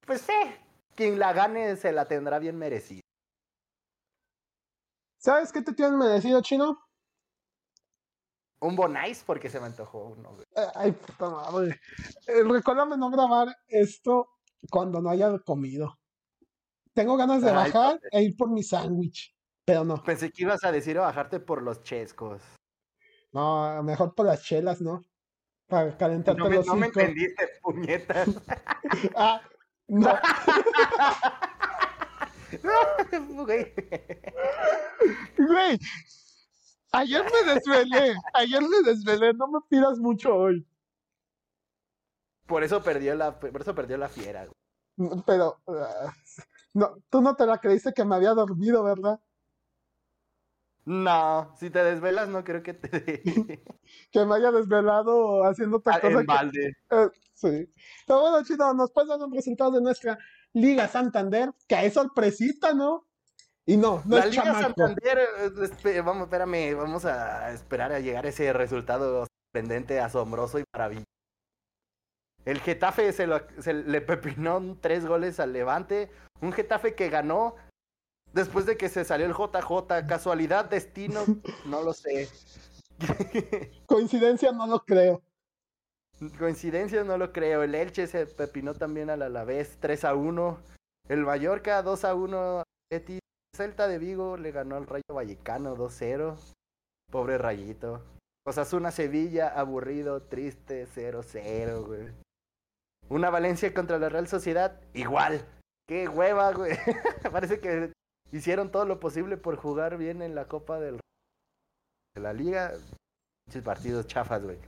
pues sí, quien la gane se la tendrá bien merecida. ¿Sabes qué te tienen merecido, Chino? Un Bonais porque se me antojó uno. Eh, ay, puta madre. Eh, recuérdame no grabar esto cuando no haya comido. Tengo ganas de bajar e ir por mi sándwich, pero no. Pensé que ibas a decir bajarte por los chescos. No, mejor por las chelas, ¿no? Para calentarte no me, los No me entendiste, puñetas. (laughs) ah, no. (laughs) Güey. Güey, Ayer me desvelé, ayer me desvelé, no me pidas mucho hoy. Por eso perdió la, por eso perdió la fiera. Pero, uh, no, tú no te la creíste que me había dormido, ¿verdad? No, si te desvelas no creo que te (laughs) que me haya desvelado haciendo otra ah, cosa. En balde. Eh, sí. Pero bueno, chido, nos puedes dar un resultado de nuestra Liga Santander, que hay sorpresita, ¿no? Y no, no la Liga Santander, eh, vamos, espérame, vamos a esperar a llegar a ese resultado sorprendente, asombroso y maravilloso. El Getafe se, se le pepinó tres goles al Levante. Un Getafe que ganó Después de que se salió el JJ, casualidad, destino, (laughs) no lo sé. Coincidencia, no lo creo. Coincidencia, no lo creo. El Elche se pepinó también al Alavés 3 a 1. El Mallorca 2 a 1. El Celta de Vigo le ganó al Rayo Vallecano 2-0. Pobre Rayito. Osasuna Sevilla, aburrido, triste, 0-0, güey. Una Valencia contra la Real Sociedad, igual. Qué hueva, güey. (laughs) Parece que hicieron todo lo posible por jugar bien en la Copa del de la Liga. Muchos partidos chafas, güey.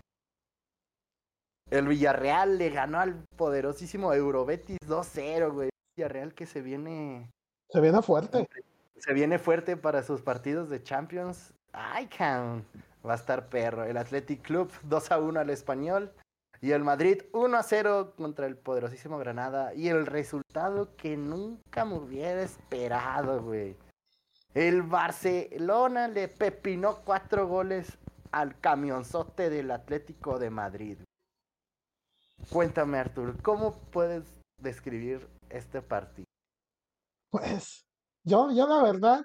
El Villarreal le ganó al poderosísimo Eurobetis 2-0, güey. Villarreal que se viene. Se viene fuerte. Se viene fuerte para sus partidos de Champions. Ay, can. Va a estar perro. El Athletic Club 2 1 al español. Y el Madrid 1 a 0 contra el poderosísimo Granada. Y el resultado que nunca me hubiera esperado, güey. El Barcelona le pepinó cuatro goles al camionzote del Atlético de Madrid. Cuéntame, Artur, ¿cómo puedes describir este partido? Pues, yo, yo la verdad,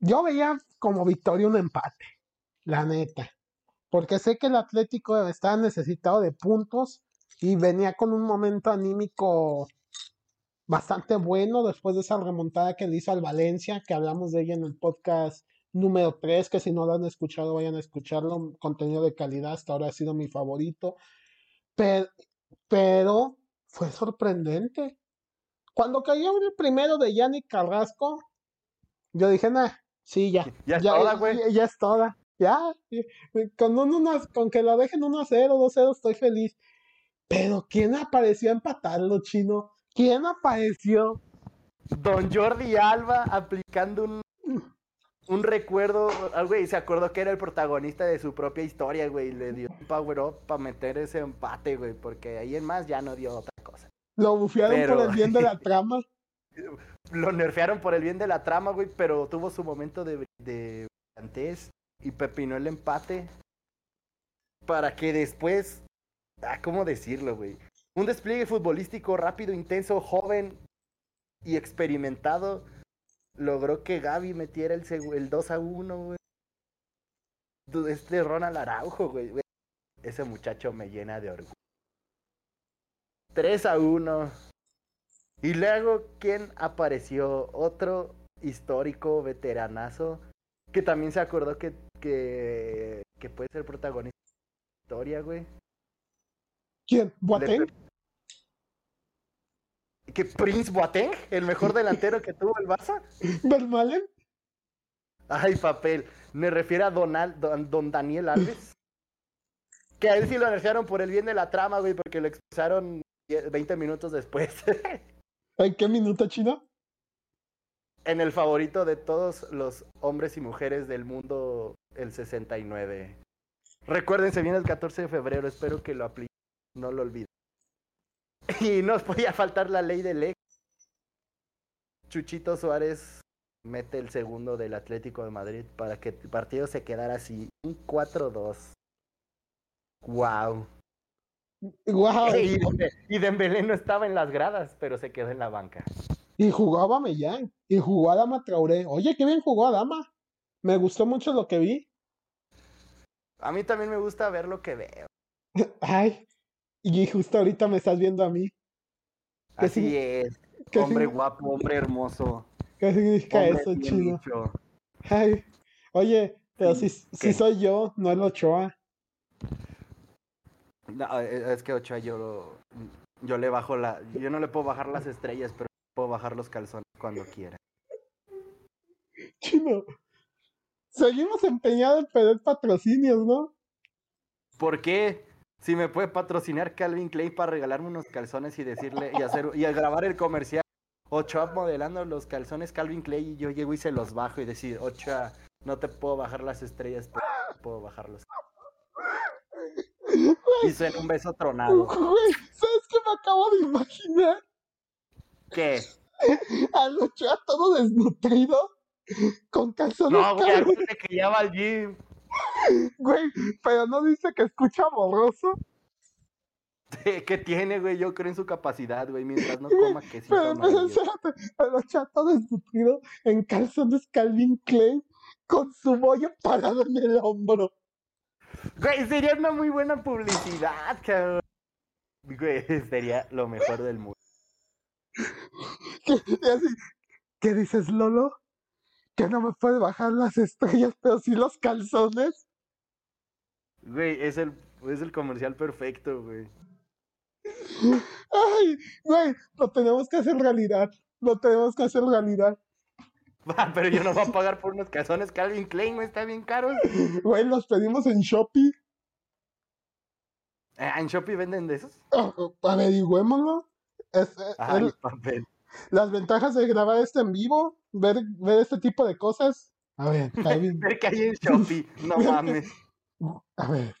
yo veía como victoria un empate, la neta porque sé que el Atlético estaba necesitado de puntos y venía con un momento anímico bastante bueno después de esa remontada que le hizo al Valencia, que hablamos de ella en el podcast número 3, que si no lo han escuchado vayan a escucharlo, contenido de calidad, hasta ahora ha sido mi favorito, pero, pero fue sorprendente. Cuando cayó el primero de Yannick Carrasco, yo dije, nah, sí, ya. Ya, ya, ya, ya es toda. Ya, con, un, con que lo dejen 1 0, 2 0, estoy feliz. Pero ¿quién apareció a empatarlo, chino? ¿Quién apareció? Don Jordi Alba aplicando un, un recuerdo, güey, se acordó que era el protagonista de su propia historia, güey, le dio un power up para meter ese empate, güey, porque ahí en más ya no dio otra cosa. Lo bufearon por el bien de la (laughs) trama. Lo nerfearon por el bien de la trama, güey, pero tuvo su momento de, de antes y pepinó el empate para que después, ah, ¿cómo decirlo, güey? Un despliegue futbolístico rápido, intenso, joven y experimentado logró que Gaby metiera el, el 2 a 1, güey. Este Ronald Araujo, güey. Ese muchacho me llena de orgullo. 3 a 1. Y luego, ¿quién apareció? Otro histórico veteranazo que también se acordó que que, que puede ser protagonista de la historia, güey. ¿Quién? ¿Boateng? ¿Que Prince Boateng? ¿El mejor delantero que tuvo el Barça? ¿Vermalen? Ay, papel. Me refiero a Donald, don, Daniel Alves. que a él sí lo anunciaron por el bien de la trama, güey, porque lo expulsaron 20 minutos después. (laughs) ¿En qué minuto, chino? En el favorito de todos los hombres y mujeres del mundo el 69. Recuerden, se viene el 14 de febrero, espero que lo apliquen, no lo olviden. (laughs) Y nos podía faltar la ley del ex. Chuchito Suárez mete el segundo del Atlético de Madrid para que el partido se quedara así, un 4-2. Wow. Wow. Y, y Dembélé no estaba en las gradas, pero se quedó en la banca. Y jugaba Mellán, y jugó a Dama Traoré. Oye, qué bien jugó a Dama. Me gustó mucho lo que vi. A mí también me gusta ver lo que veo. (laughs) Ay, y justo ahorita me estás viendo a mí. Así es. Hombre guapo, hombre hermoso. ¿Qué significa eso, chino? Ay, oye, pero si, si soy yo, no es Ochoa. No, e, es que Ochoa yo, yo le bajo la... Yo no le puedo bajar las estrellas, pero puedo bajar los calzones cuando quiera. Chino, seguimos empeñados en pedir patrocinios, ¿no? ¿Por qué? Si me puede patrocinar Calvin Clay para regalarme unos calzones y decirle y hacer y grabar el comercial. Ochoa modelando los calzones Calvin Clay y yo llego y se los bajo y decir, Ochoa, no te puedo bajar las estrellas, pero puedo bajarlos. Y suena un beso tronado. ¿sabes qué me acabo de imaginar? ¿Qué? (laughs) Al Ochoa todo desnutrido, con calzones No, güey, que ya va al gym. (laughs) Güey, pero no dice que escucha borroso. ¿Qué tiene, güey? Yo creo en su capacidad, güey, mientras no (laughs) coma que sí. Pero, pero espérate, el chato desnutrido en calzones Calvin Klein con su bollo parado en el hombro. Güey, sería una muy buena publicidad, cabrón. Güey, sería lo mejor del mundo. (laughs) ¿Qué dices, Lolo? ¿Que no me puede bajar las estrellas, pero sí los calzones? Güey, es el, es el comercial perfecto, güey. Ay, güey, lo tenemos que hacer realidad. Lo tenemos que hacer realidad. (laughs) pero yo no voy a pagar por unos calzones Calvin Klein, güey, está bien caros. Güey, los pedimos en Shopee. Eh, ¿En Shopee venden de esos? Oh, averigüémoslo. Es, eh, papel. Las ventajas de grabar esto en vivo, ver, ver este tipo de cosas. A ver, (laughs) ver que hay en Shopee, no (laughs) mames. A ver.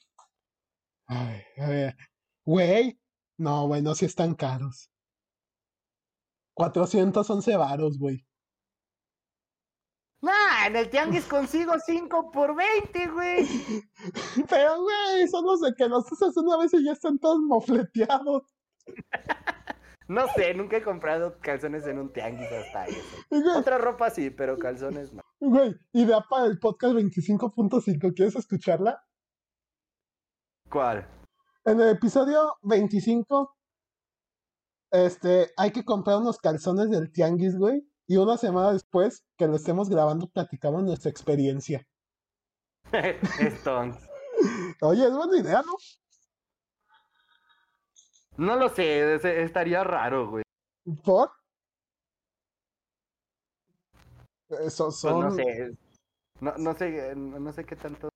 A ver, a ver. Güey, no, güey, no si están caros. 411 varos, güey. Nah, en el tianguis (laughs) consigo 5 por 20, güey. Pero, güey, son los de que los usas una vez y ya están todos mofleteados. No sé, nunca he comprado calzones en un tianguis hasta eso. Otra ropa sí, pero calzones no. Güey, idea para el podcast 25.5, ¿quieres escucharla? ¿Cuál? En el episodio 25, este, hay que comprar unos calzones del tianguis, güey. Y una semana después que lo estemos grabando, platicamos nuestra experiencia. (laughs) Stones. Oye, es buena idea, ¿no? No lo sé, estaría raro, güey. ¿Por? Eso pues son... no sé. No, no sé, no sé qué tanto.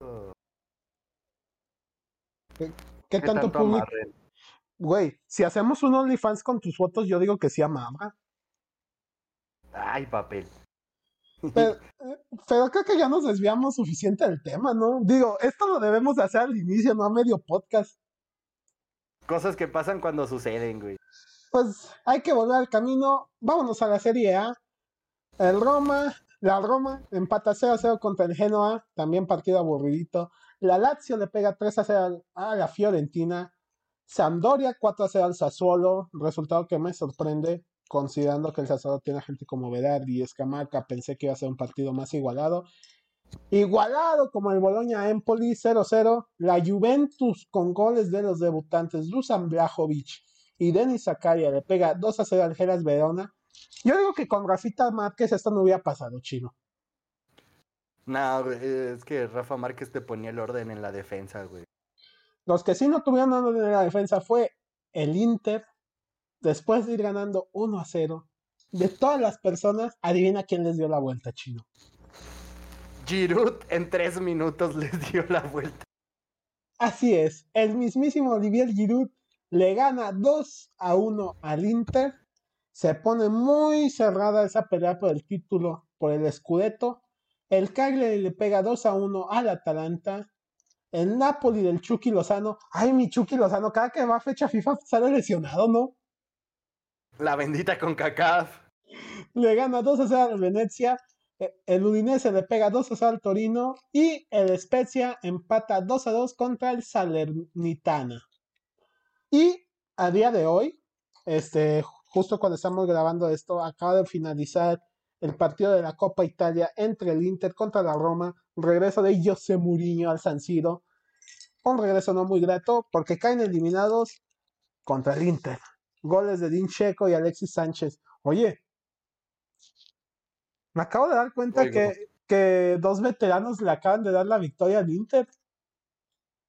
¿Qué, tanto, público? Güey, si hacemos un OnlyFans con tus fotos, yo digo que sí amaba. Ay, papel. Pero, (laughs) pero, creo que ya nos desviamos suficiente del tema, ¿no? Digo, esto lo debemos de hacer al inicio, no a medio podcast. Cosas que pasan cuando suceden, güey. Pues hay que volver al camino. Vámonos a la Serie A. El Roma, la Roma empata 0 a 0 contra el Genoa, también partido aburridito. La Lazio le pega 3 a 0 a la Fiorentina. Sampdoria 4 a 0 al Sassuolo, resultado que me sorprende considerando que el Sassuolo tiene gente como Verardi y Escamarca, pensé que iba a ser un partido más igualado. Igualado como el Bologna Empoli 0-0, la Juventus con goles de los debutantes Dusan Blajovic y Denis Zakaria le pega 2 a 0 al Geras Verona. Yo digo que con Rafita Márquez esto no hubiera pasado, chino. No, es que Rafa Márquez te ponía el orden en la defensa, güey. Los que sí no tuvieron orden en la defensa fue el Inter, después de ir ganando 1 a 0. De todas las personas, adivina quién les dio la vuelta, chino. Giroud en tres minutos (laughs) les dio la vuelta. Así es, el mismísimo Olivier Giroud le gana 2 a 1 al Inter. Se pone muy cerrada esa pelea por el título, por el Scudetto. El Cagliari le pega 2 a 1 al Atalanta. El Napoli del Chucky Lozano. Ay, mi Chucky Lozano, cada que va a fecha FIFA sale lesionado, ¿no? La bendita con CACAF. Le gana 2 a 0 al Venecia. E, el Udinese le pega 2 a 0 al Torino. Y el Spezia empata 2 a 2 contra el Salernitana. Y a día de hoy, este, justo cuando estamos grabando esto, acaba de finalizar el partido de la Copa Italia entre el Inter contra la Roma, regreso de José Mourinho al San Siro, un regreso no muy grato porque caen eliminados contra el Inter. Goles de Din Checo y Alexis Sánchez. Oye, me acabo de dar cuenta que, que dos veteranos le acaban de dar la victoria al Inter.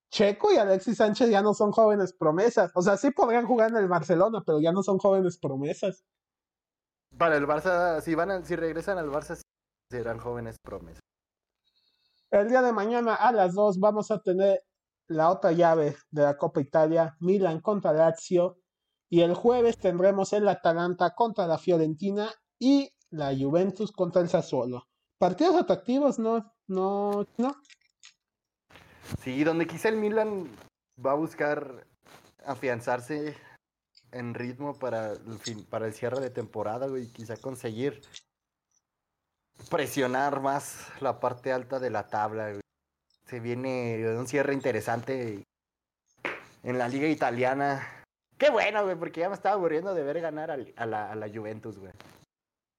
Checo y Alexis Sánchez ya no son jóvenes promesas. O sea, sí podrían jugar en el Barcelona, pero ya no son jóvenes promesas. Para el Barça, si van si regresan al Barça, serán jóvenes promesas. El día de mañana a las 2 vamos a tener la otra llave de la Copa Italia, Milan contra Lazio Y el jueves tendremos el Atalanta contra la Fiorentina y la Juventus contra el Sassuolo. Partidos atractivos, no, no, no. Sí, donde quizá el Milan va a buscar afianzarse en ritmo para el, fin, para el cierre de temporada, y quizá conseguir presionar más la parte alta de la tabla. Se viene un cierre interesante en la liga italiana. Qué bueno, güey, porque ya me estaba aburriendo de ver ganar a, la, a la Juventus, güey.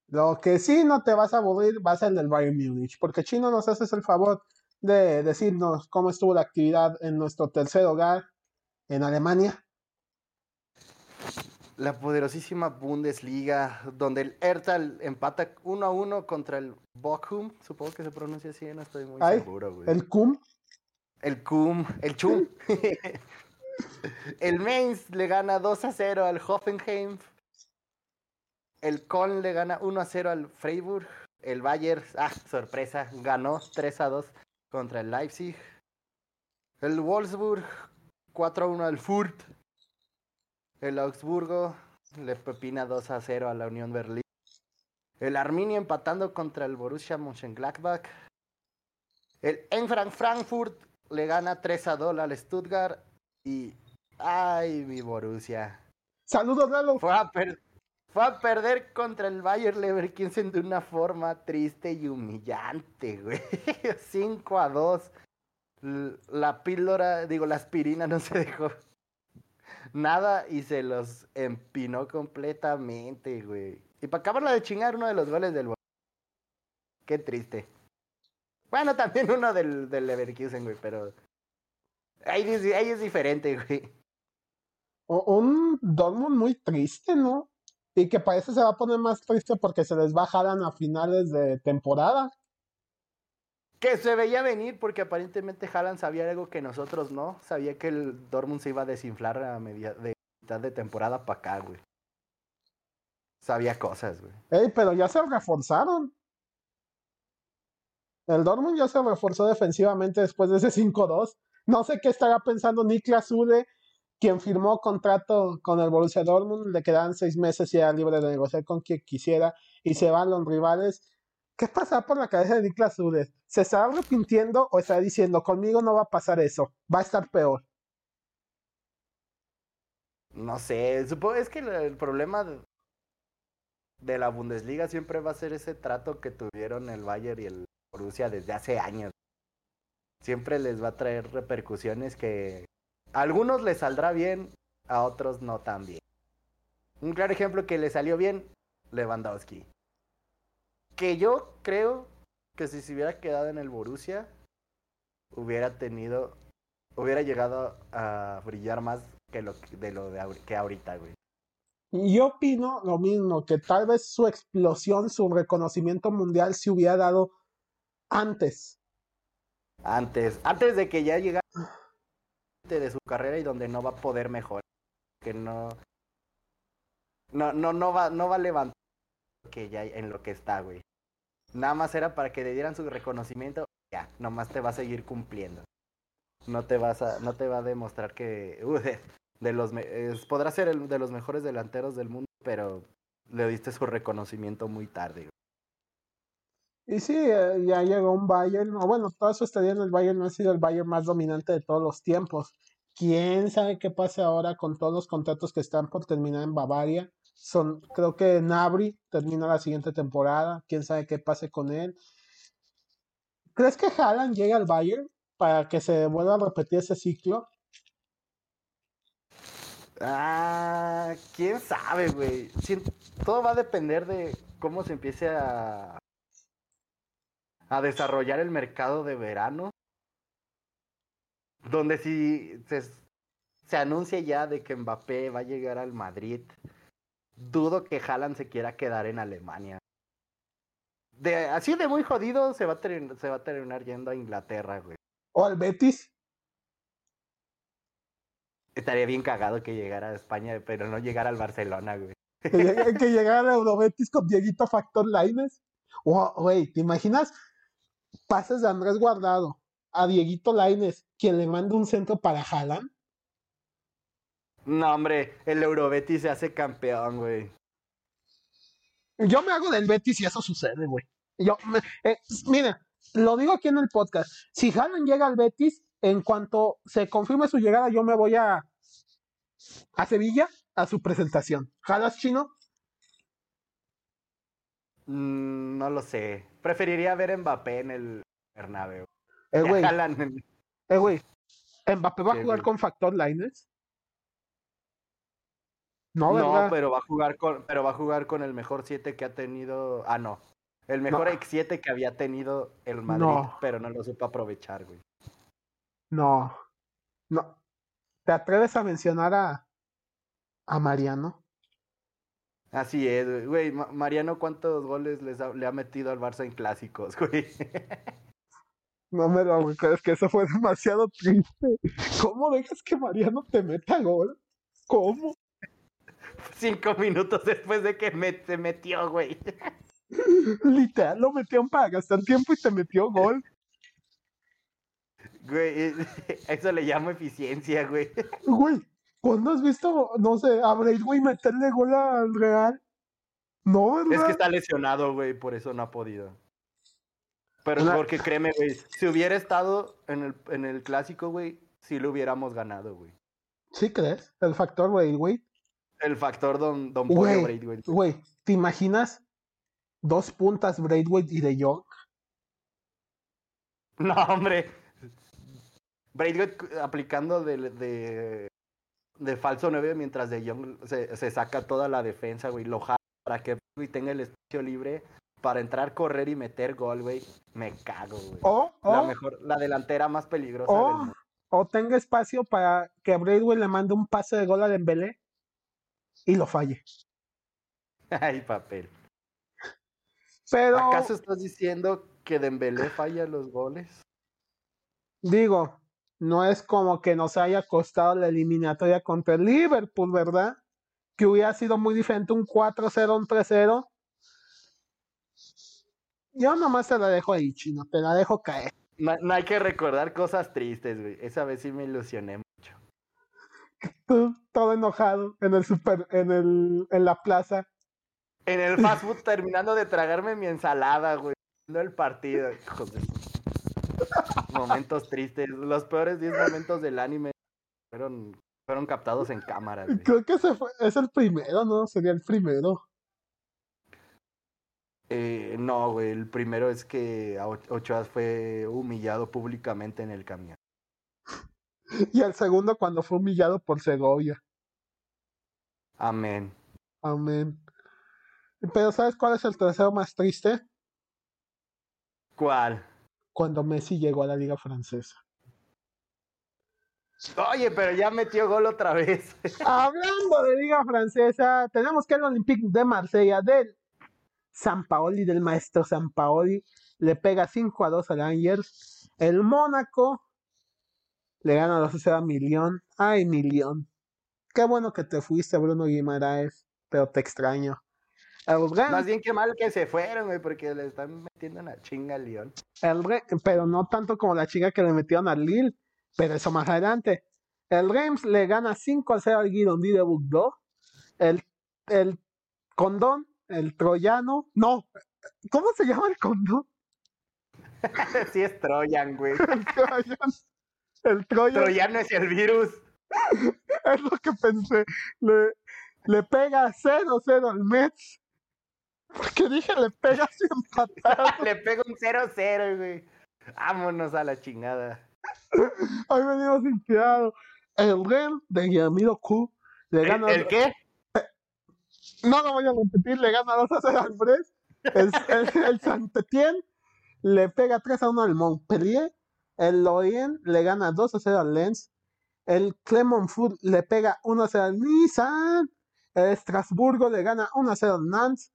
Lo que sí no te vas a aburrir va a ser el del Bayern Múnich, porque Chino nos haces el favor de decirnos cómo estuvo la actividad en nuestro tercer hogar en Alemania. La poderosísima Bundesliga, donde el Ertal empata 1 a 1 contra el Bochum, supongo que se pronuncia así, no estoy muy seguro, güey. El Cum. El Cum, el Chum. (laughs) el Mainz le gana 2 a 0 al Hoffenheim. El Köln le gana 1 a 0 al Freiburg. El Bayern, ah, sorpresa, ganó 3 a 2 contra el Leipzig. El Wolfsburg 4 a 1 al Furt. El Augsburgo le pepina 2 a 0 a la Unión Berlín. El Arminia empatando contra el Borussia Mönchengladbach. El Eintracht Frankfurt le gana 3 a 2 al Stuttgart. Y. ¡Ay, mi Borussia! ¡Saludos, Lalo! Fue a, fue a perder contra el Bayer Leverkusen de una forma triste y humillante, güey. (laughs) 5 a 2. La píldora, digo, la aspirina no se dejó nada y se los empinó completamente, güey. Y para acabarla de chingar uno de los goles del Qué triste. Bueno, también uno del, Leverkusen, güey, pero ahí, ahí es diferente, güey. Un Dortmund muy triste, ¿no? Y que parece se va a poner más triste porque se les bajaran a finales de temporada. Que se veía venir porque aparentemente Haaland sabía algo que nosotros no. Sabía que el Dortmund se iba a desinflar a media de mitad de temporada para acá, güey. Sabía cosas, güey. Ey, pero ya se reforzaron. El Dortmund ya se reforzó defensivamente después de ese 5-2. No sé qué estará pensando Niklas Zule quien firmó contrato con el Borussia Dortmund, le quedan seis meses y era libre de negociar con quien quisiera y se van los rivales. ¿Qué pasa por la cabeza de Niklas Zules? ¿Se está arrepintiendo o está diciendo conmigo no va a pasar eso? Va a estar peor. No sé, supongo es que el problema de, la Bundesliga siempre va a ser ese trato que tuvieron el Bayern y el Borussia desde hace años. Siempre les va a traer repercusiones que a algunos les saldrá bien, a otros no tan bien. Un claro ejemplo que le salió bien, Lewandowski. Que yo creo que si se hubiera quedado en el Borussia, hubiera tenido, hubiera llegado a brillar más que lo de lo de que ahorita, güey. Yo opino lo mismo, que tal vez su explosión, su reconocimiento mundial se hubiera dado antes. Antes, antes de que ya llegara de su carrera y donde no va a poder mejorar. Que no. No, no, no va, no va a levantar que ya en lo que está, güey. Nada más era para que le dieran su reconocimiento. Ya, nomás te va a seguir cumpliendo. No te vas no te va a demostrar que (laughs) uh, de, los podrá ser de los mejores delanteros del mundo, pero le diste su reconocimiento muy tarde. Y sí, eh, ya llegó un Bayern, o bueno, todo su estadía en el Bayern no ha sido el Bayern más dominante de todos los tiempos. ¿Quién sabe qué pase ahora con todos los contratos que están por terminar en Bavaria? Son, creo que Nabri termina la siguiente temporada. ¿Quién sabe qué pase con él? ¿Crees que Haaland llegue al Bayern para que se vuelva a repetir ese ciclo? Ah, quién sabe, güey. Todo va a depender de cómo se empiece a a desarrollar el mercado de verano, donde si se, se anuncia ya de que Mbappé va a llegar al Madrid, dudo que Haaland se quiera quedar en Alemania. De, así de muy jodido se va, a se va a terminar yendo a Inglaterra, güey. ¿O al Betis? Estaría bien cagado que llegara a España, pero no llegara al Barcelona, güey. Que, llegara a Eurobetis con Dieguito Factor Lines. Güey, ¿te imaginas pases de Andrés Guardado a Dieguito Laines, quien le manda un centro para Haaland. No, hombre, el Eurobetis se hace campeón, güey. Yo me hago del Betis y eso sucede, güey. Yo, eh, mira, lo digo aquí en el podcast. Si Haaland llega al Betis, en cuanto se confirme su llegada, yo me voy a, a Sevilla a su presentación. ¿Jalas chino? Mm, no lo sé. Preferiría ver Mbappé en el Bernabéu. Eh, güey. Eh, güey. ¿Mbappé va a jugar con Factor Lines? No, ¿verdad? No, pero va a jugar con, pero va a jugar con el mejor 7 que ha tenido. Ah, no. El mejor X7 que había tenido el Madrid, pero no lo supo aprovechar, güey. No. No. ¿Te atreves a mencionar a, a Mariano? Así es, güey. Mariano, ¿cuántos goles les le ha metido al Barça en clásicos, (laughs) güey? No me lo es que eso fue demasiado triste. ¿Cómo dejas que Mariano te meta gol? ¿Cómo? Cinco minutos después de que me, se metió, güey. Literal, lo metió para gastar tiempo y te metió gol. Güey, (laughs) eso le llamo eficiencia, güey. Güey, ¿cuándo has visto, no sé, a güey, meterle gol al Real? No, ¿verdad? Es que está lesionado, güey, por eso no ha podido. Pero es porque créeme, güey, si hubiera estado en el, en el clásico, güey, sí lo hubiéramos ganado, güey. ¿Sí crees? El factor, güey, güey. El factor Don, don güey, Güey, ¿te imaginas dos puntas Braithwaite y De Jong? No, hombre. Braithwaite aplicando de, de, de, falso 9 mientras De Jong se, se saca toda la defensa, güey. Lo jala para que tenga el espacio libre para entrar, correr y meter gol, güey. Me cago, güey. O, la mejor, la delantera más peligrosa o, del mundo. O tenga espacio para que Braithwaite le mande un pase de gol a Dembélé y lo falle. (laughs) Ay, papel. Pero. ¿Acaso estás diciendo que Dembélé falla los goles? Digo, no es como que nos haya costado la eliminatoria contra el Liverpool, ¿verdad? Que hubiera sido muy diferente un 4-0, un 3-0. Yo nomás te la dejo ahí, chino, te la dejo caer. No, hay que recordar cosas tristes, güey. Esa vez sí me ilusioné mucho. todo enojado en el super, en el, en la plaza. En el fast food terminando de tragarme mi ensalada, güey. No el partido. (laughs) momentos tristes. Los peores 10 momentos del anime fueron, fueron captados en cámara. Creo que ese fue, es el primero, ¿no? Sería el primero. Eh, no, güey. El primero es que Ochoa fue humillado públicamente en el camión. (laughs) Y el segundo cuando fue humillado por Segovia. Amén. Amén. Pero ¿sabes cuál es el tercero más triste? ¿Cuál? Cuando Messi llegó a la liga francesa. Oye, pero ya metió gol otra vez. (laughs) Hablando de liga francesa, tenemos que el Olympique de Marsella del San Paoli, del maestro San Paoli, le pega 5 a 2 al Angers. El Mónaco le gana 2 a 0 a Milión. Ay, Milión. Qué bueno que te fuiste, Bruno Guimaraes, pero te extraño. Más bien que mal que se fueron, güey, porque le están metiendo una chinga al León. El pero no tanto como la chinga que le metieron al Lille, pero eso más adelante. El Reims le gana 5 a 0 al Guidondi de Bugdo. El, el Condón, el Troyano, no, ¿cómo se llama el Condón? (laughs) sí es Troyan, güey. (laughs) el Troyan. El Troyan. Troyano es el virus. (laughs) es lo que pensé. Le, le pega 0-0 al Mets. Porque dije, le pega sin empatado. (laughs) le pega un 0-0, güey. Vámonos a la chingada. Hoy venimos sin cuidado. El Ren de Guillermo Q le gana. ¿El, qué? No lo voy a repetir, le gana 2 a 0 al Brest. El, el, el Saint-Étienne le pega 3 a 1 al Montpellier. El Lorient le gana 2 a 0 al Lens. El Clermont Foot le pega 1 a 0 al Nissan. El Estrasburgo le gana 1 a 0 al Nantes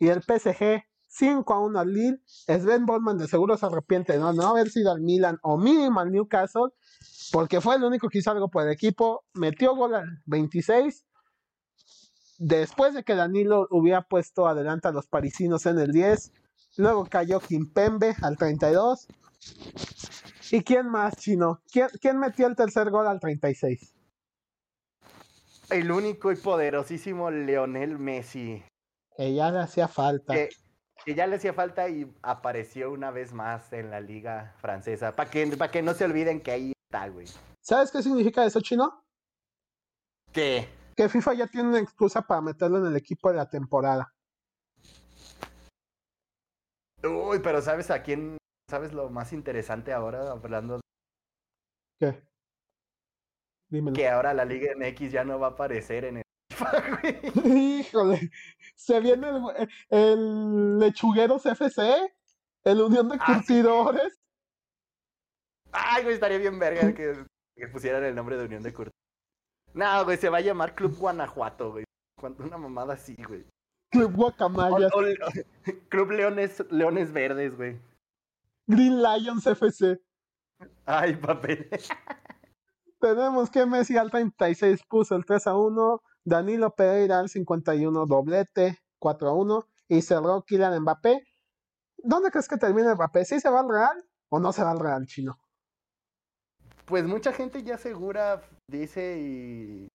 y el PSG 5 a 1 al Lille. Sven Ballman de seguro se arrepiente no, no haber sido al Milan o mínimo al Newcastle, porque fue el único que hizo algo por el equipo. Metió gol al 26. Después de que Danilo hubiera puesto adelante a los parisinos en el 10, luego cayó Kimpembe al 32. ¿Y quién más, Chino? ¿Quién, quién metió el tercer gol al 36? el único y poderosísimo Leonel Messi. Ya le hacía falta. Que, ya le hacía falta y apareció una vez más en la liga francesa. Para que, que no se olviden que ahí está, güey. ¿Sabes qué significa eso, chino? ¿Qué? Que FIFA ya tiene una excusa para meterlo en el equipo de la temporada. Uy, pero ¿sabes a quién? ¿Sabes lo más interesante ahora hablando de... ¿Qué? Dímelo. Que ahora la Liga MX ya no va a aparecer en el Híjole, se viene el, Lechugueros FC, el Unión de ah, Curtidores. Ay, güey, estaría bien verga que, pusieran el nombre de Unión de Curtidores. No, güey, se va a llamar Club Guanajuato, güey. Una mamada así, güey. Club Guacamayas. Club Leones, Leones Verdes, güey. Green Lions FC. Ay, papel. Tenemos que Messi al 36 puso el 3 a 1. Danilo Pereira al 51 doblete 4 a 1. Y cerró Kylian Mbappé. ¿Dónde crees que termina Mbappé? ¿Sí se va al Real o no se va al Real, chino? Pues mucha gente ya segura dice y,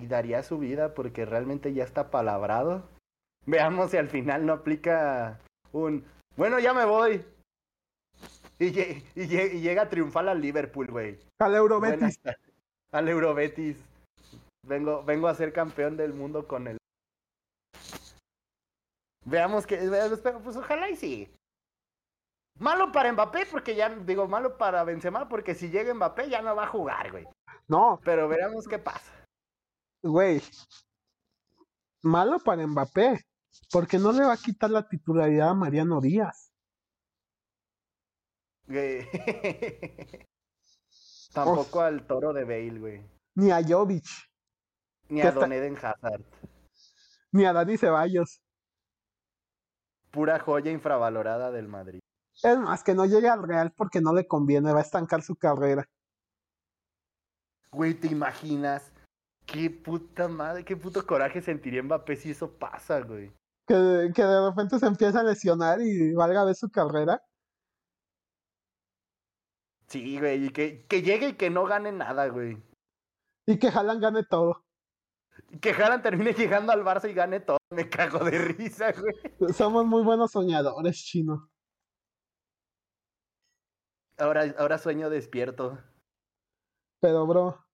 y daría su vida porque realmente ya está palabrado. Veamos si al final no aplica un bueno, ya me voy. Y, y, llega triunfal al Liverpool, güey. Al Eurobetis. Al Eurobetis. Vengo, vengo a ser campeón del mundo con él. Veamos que. Pues ojalá y sí. Malo para Mbappé, porque ya, digo, malo para Benzema, porque si llega Mbappé ya no va a jugar, güey. No. Pero veremos qué pasa. Güey. Malo para Mbappé, porque no le va a quitar la titularidad a Mariano Díaz. (laughs) Tampoco al toro de Bale, güey. Ni a Jovic. Ni a Don Eden Hazard. Ni a Dani Ceballos. Pura joya infravalorada del Madrid. Es más, que no llegue al Real porque no le conviene, va a estancar su carrera. Güey, ¿te imaginas? Qué puta madre, qué puto coraje sentiría Mbappé si eso pasa, güey. Que, que de repente se empieza a lesionar y valga ver su carrera. Sí, güey, y que, que llegue y que no gane nada, güey. Y que Haaland gane todo. Que Haaland termine (laughs) llegando al Barça y gane todo. Me cago de risa, güey. Somos muy buenos soñadores, chino. Ahora, ahora sueño despierto. Pero, bro,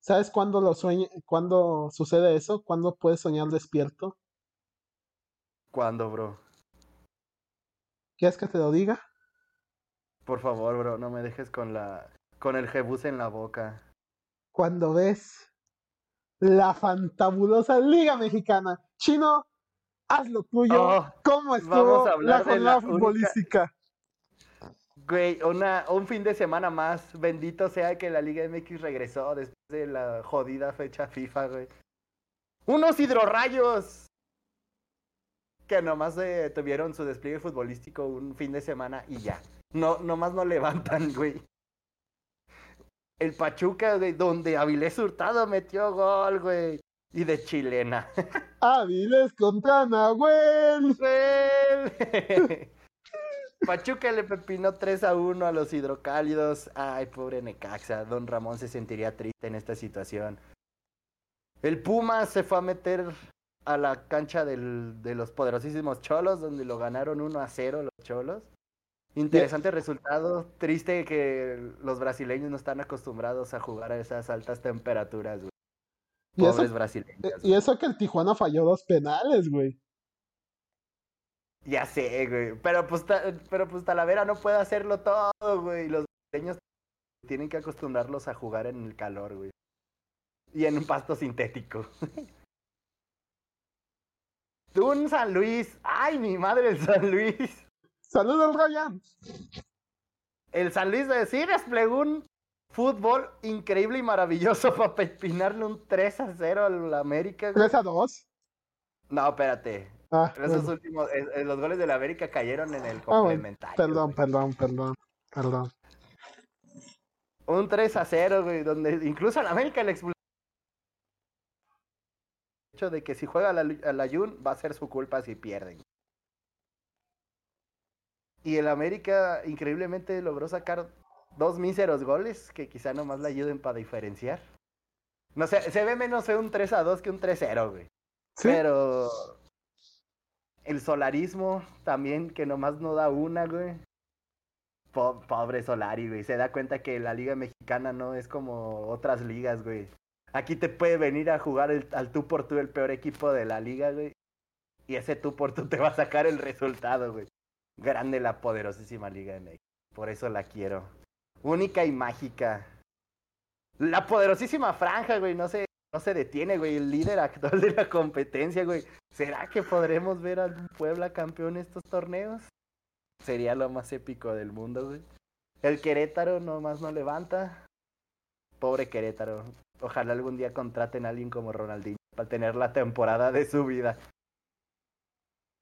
¿sabes cuándo lo sueña, cuándo sucede eso? ¿Cuándo puedes soñar despierto? ¿Cuándo, bro? ¿Quieres que te lo diga? Por favor, bro, no me dejes con la con el jebus en la boca. Cuando ves la fantabulosa Liga Mexicana. Chino, haz lo tuyo. Oh, ¿Cómo estuvo la jornada futbolística? Güey, una, un fin de semana más. Bendito sea que la Liga MX regresó después de la jodida fecha FIFA, güey. Unos hidrorrayos que nomás eh, tuvieron su despliegue futbolístico un fin de semana y ya. No, nomás no levantan, güey. El Pachuca, güey, donde Avilés Hurtado metió gol, güey. Y de chilena. (laughs) Avilés contra Nahuel. (laughs) Pachuca le pepinó 3 a 1 a los hidrocálidos. Ay, pobre Necaxa. Don Ramón se sentiría triste en esta situación. El Puma se fue a meter a la cancha del, de los poderosísimos Cholos, donde lo ganaron 1 a 0 los Cholos. Interesante resultado. Triste que los brasileños no están acostumbrados a jugar a esas altas temperaturas, güey. Pobres brasileños. Y eso que el Tijuana falló dos penales, güey. Ya sé, güey. Pero pues, pero pues Talavera no puede hacerlo todo, güey. Los brasileños tienen que acostumbrarlos a jugar en el calor, güey. Y en un pasto sintético. (laughs) Un San Luis. Ay, mi madre, el San Luis. Saludos, Ryan. El San Luis de sí desplegó un fútbol increíble y maravilloso (laughs) para pepinarle un 3 a 0 al América. 3 a 2. No, espérate. Ah, Esos últimos, eh, eh, los goles del América cayeron en el ah, complementario. perdón, perdón, perdón, perdón. Un 3 a 0, güey, donde incluso al América le expulsó. El hecho de que si juega a la Jun va a ser su culpa si pierden. Y el América increíblemente logró sacar dos míseros goles que quizá nomás le ayuden para diferenciar. No sé, se ve menos un 3 a 2 que un 3-0, güey. Pero el solarismo también, que nomás no da una, güey. pobre Solari, güey. Se da cuenta que la liga mexicana no es como otras ligas, güey. Aquí te puede venir a jugar al tú por tú el peor equipo de la liga, güey. Y ese tú por tú te va a sacar el resultado, güey. Grande la poderosísima Liga México. Por eso la quiero. Única y mágica. La poderosísima franja, güey. No se, no se detiene, güey. El líder actual de la competencia, güey. ¿Será que podremos ver a Puebla campeón en estos torneos? Sería lo más épico del mundo, güey. El Querétaro nomás no levanta. Pobre Querétaro. Ojalá algún día contraten a alguien como Ronaldinho para tener la temporada de su vida.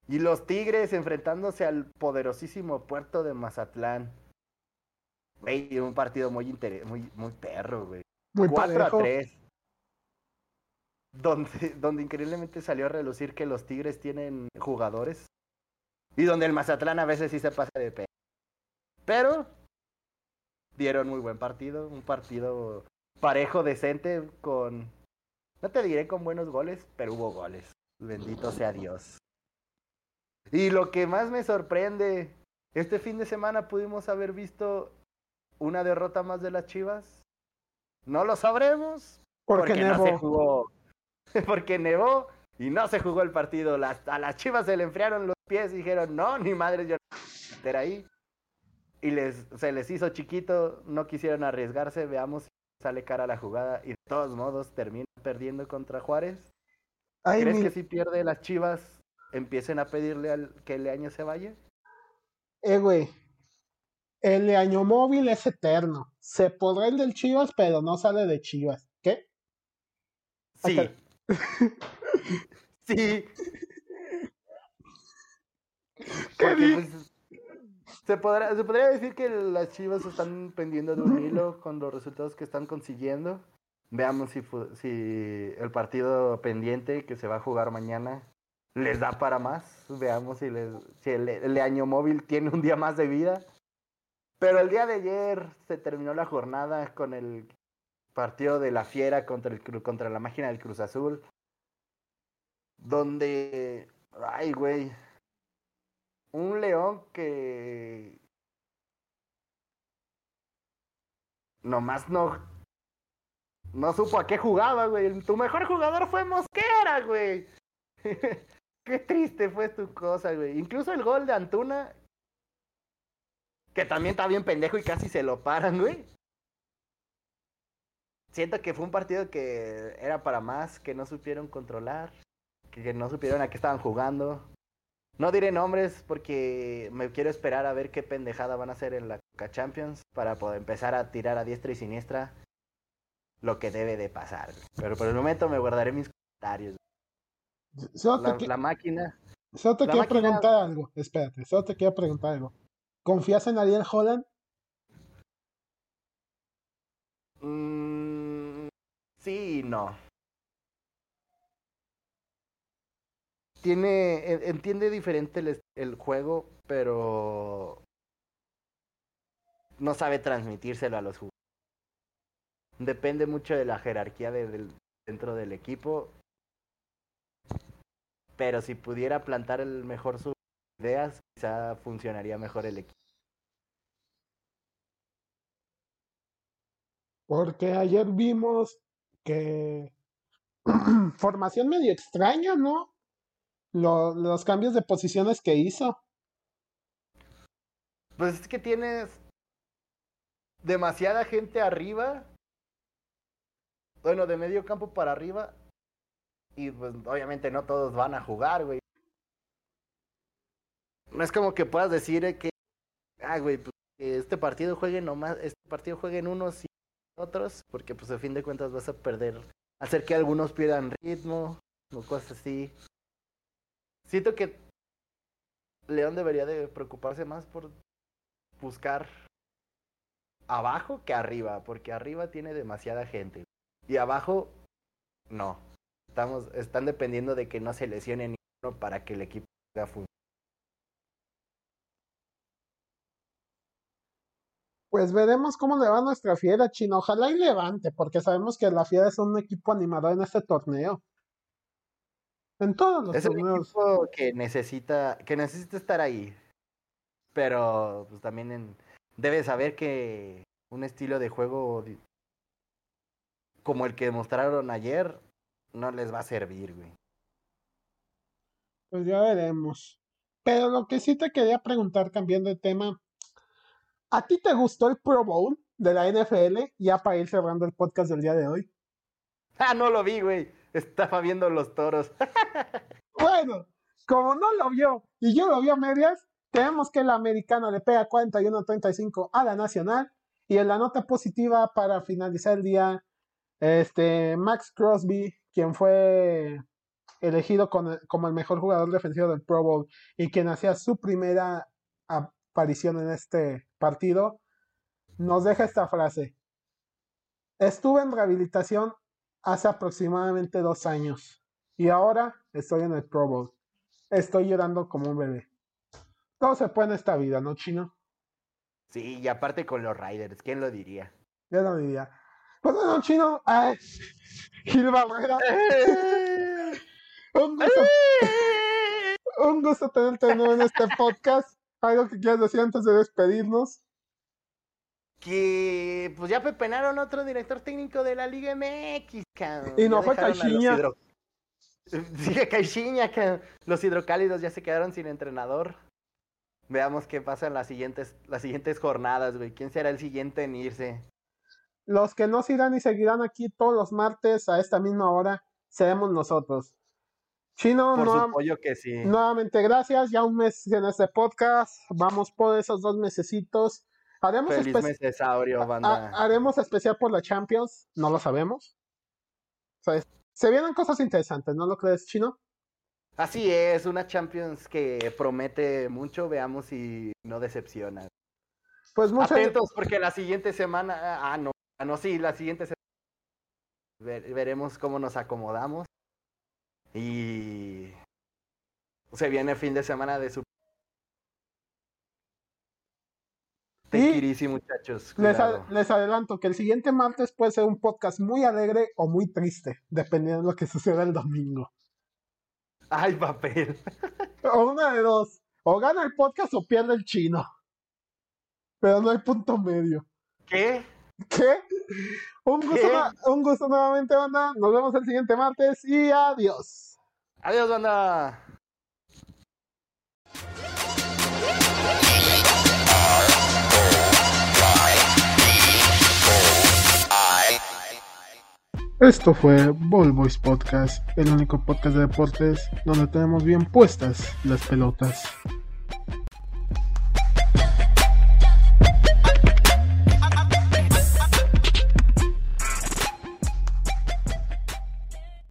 Y los Tigres enfrentándose al poderosísimo puerto de Mazatlán. Güey, un partido muy muy, muy perro, güey. Muy 4 a 3. Donde, (laughs) donde increíblemente salió a relucir que los Tigres tienen jugadores. Y donde el Mazatlán a veces sí se pasa de pe. Pero dieron muy buen partido. Un partido parejo, decente, con. No te diré con buenos goles, pero hubo goles. Bendito sea Dios. Y lo que más me sorprende, este fin de semana pudimos haber visto una derrota más de las Chivas. No lo sabremos. Porque, no se jugó. (laughs) porque nevó y no se jugó el partido. Las, a las Chivas se le enfriaron los pies y dijeron, no, ni madre, yo no ahí. Y les, se les hizo chiquito, no quisieron arriesgarse. Veamos si sale cara la jugada. Y de todos modos termina perdiendo contra Juárez. ¿Crees que si pierde las Chivas empiecen a pedirle al que el año se vaya? Eh, güey. El año móvil es eterno. Se podrá el del Chivas, pero no sale de Chivas. ¿Qué? Sí. (laughs) sí. Pues, se, podrá, se podría decir que las Chivas están pendiendo de un (laughs) hilo con los resultados que están consiguiendo. Veamos si, si el partido pendiente que se va a jugar mañana les da para más. Veamos si, les, si el, año móvil tiene un día más de vida. Pero el día de ayer se terminó la jornada con el partido de la Fiera contra, el, contra la máquina del Cruz Azul. Donde, ay, güey, un león que nomás no no supo a qué jugaba, güey. Tu mejor jugador fue Mosquera, güey. (laughs) Qué triste fue tu cosa, güey. Incluso el gol de Antuna, que también está bien pendejo y casi se lo paran, güey. Siento que fue un partido que era para más, que no supieron controlar, que no supieron a qué estaban jugando. No diré nombres porque me quiero esperar a ver qué pendejada van a hacer en la Coca Champions para poder empezar a tirar a diestra y siniestra lo que debe de pasar. Pero por el momento me guardaré mis comentarios la, máquina. Solo te quiero preguntar algo. Espérate, solo te quiero preguntar algo. ¿Confías en Ariel Holland? Mm, sí no. Tiene, entiende diferente el, el, juego, pero no sabe transmitírselo a los jugadores. Depende mucho de la jerarquía de, dentro del equipo pero si pudiera plantar el mejor sus ideas, quizá funcionaría mejor el equipo. Porque ayer vimos que (clears throat) formación medio extraña, ¿no? los cambios de posiciones que hizo. Pues es que tienes demasiada gente arriba. Bueno, de medio campo para arriba y pues obviamente no todos van a jugar, güey. No es como que puedas decir que, ah, güey, pues, este partido juegue nomás, este partido jueguen unos y otros, porque pues a fin de cuentas vas a perder, hacer que algunos pierdan ritmo o cosas así. Siento que León debería de preocuparse más por buscar abajo que arriba, porque arriba tiene demasiada gente y abajo no. Estamos, están dependiendo de que no se lesione ninguno para que el equipo pueda funcionar. Pues veremos cómo le va a nuestra fiera chino. Ojalá y levante, porque sabemos que la fiera es un equipo animador en este torneo. En todos los es torneos. un equipo que necesita, que necesita estar ahí. Pero pues también en, debe saber que un estilo de juego como el que mostraron ayer no les va a servir, güey. Pues ya veremos. Pero lo que sí te quería preguntar, cambiando de tema, ¿A ti te gustó el Pro Bowl de la NFL? Ya para ir cerrando el podcast del día de hoy. Ah, no lo vi, güey. Estaba viendo los toros. (laughs) bueno, como no lo vio y yo lo vi a medias, tenemos que el americano le pega 41-35 a la nacional. Y en la nota positiva para finalizar el día, este Max Crosby, quien fue elegido como el mejor jugador defensivo del Pro Bowl y quien hacía su primera aparición en este partido, nos deja esta frase. Estuve en rehabilitación hace aproximadamente dos años y ahora estoy en el Pro Bowl. Estoy llorando como un bebé. Todo se puede en esta vida, ¿no, Chino? Sí, y aparte con los Riders, ¿quién lo diría? Yo lo diría. Pues bueno, Chino, ay, Gil Barrera. un, gusto, un gusto tenerte en este podcast. ¿Algo que quieras decir antes de despedirnos? Que pues ya pepenaron otro director técnico de la Liga MX, Y no fue Caixinha. Sigue Caixinha, que los hidrocálidos ya se quedaron sin entrenador. Veamos qué pasa en las siguientes, las siguientes jornadas, güey. ¿Quién será el siguiente en irse? Los que no se irán y seguirán aquí todos los martes a esta misma hora seremos nosotros. Chino, nuevamente gracias. Ya un mes en este podcast. Vamos por esos dos mesecitos. Haremos, haremos especial por la Champions. No lo sabemos. se vienen cosas interesantes, ¿no lo crees, Chino? Así es, una Champions que promete mucho. Veamos si no decepciona. Pues muchas Atentos, porque la siguiente semana. Ah, no. Ah, no, sí, la siguiente semana. veremos cómo nos acomodamos. Y se viene fin de semana de su Y muchachos. Les, les, adelanto que el siguiente martes puede ser un podcast muy alegre o muy triste, dependiendo de lo que suceda el domingo. Ay, papel. (laughs) O una de dos. O gana el podcast o pierde el chino. Pero no hay punto medio. ¿Qué? ¿Qué? Un gusto, un gusto nuevamente, banda. Nos vemos el siguiente martes y adiós. Adiós, banda. Esto fue Ball Boys Podcast, el único podcast de deportes donde tenemos bien puestas las pelotas.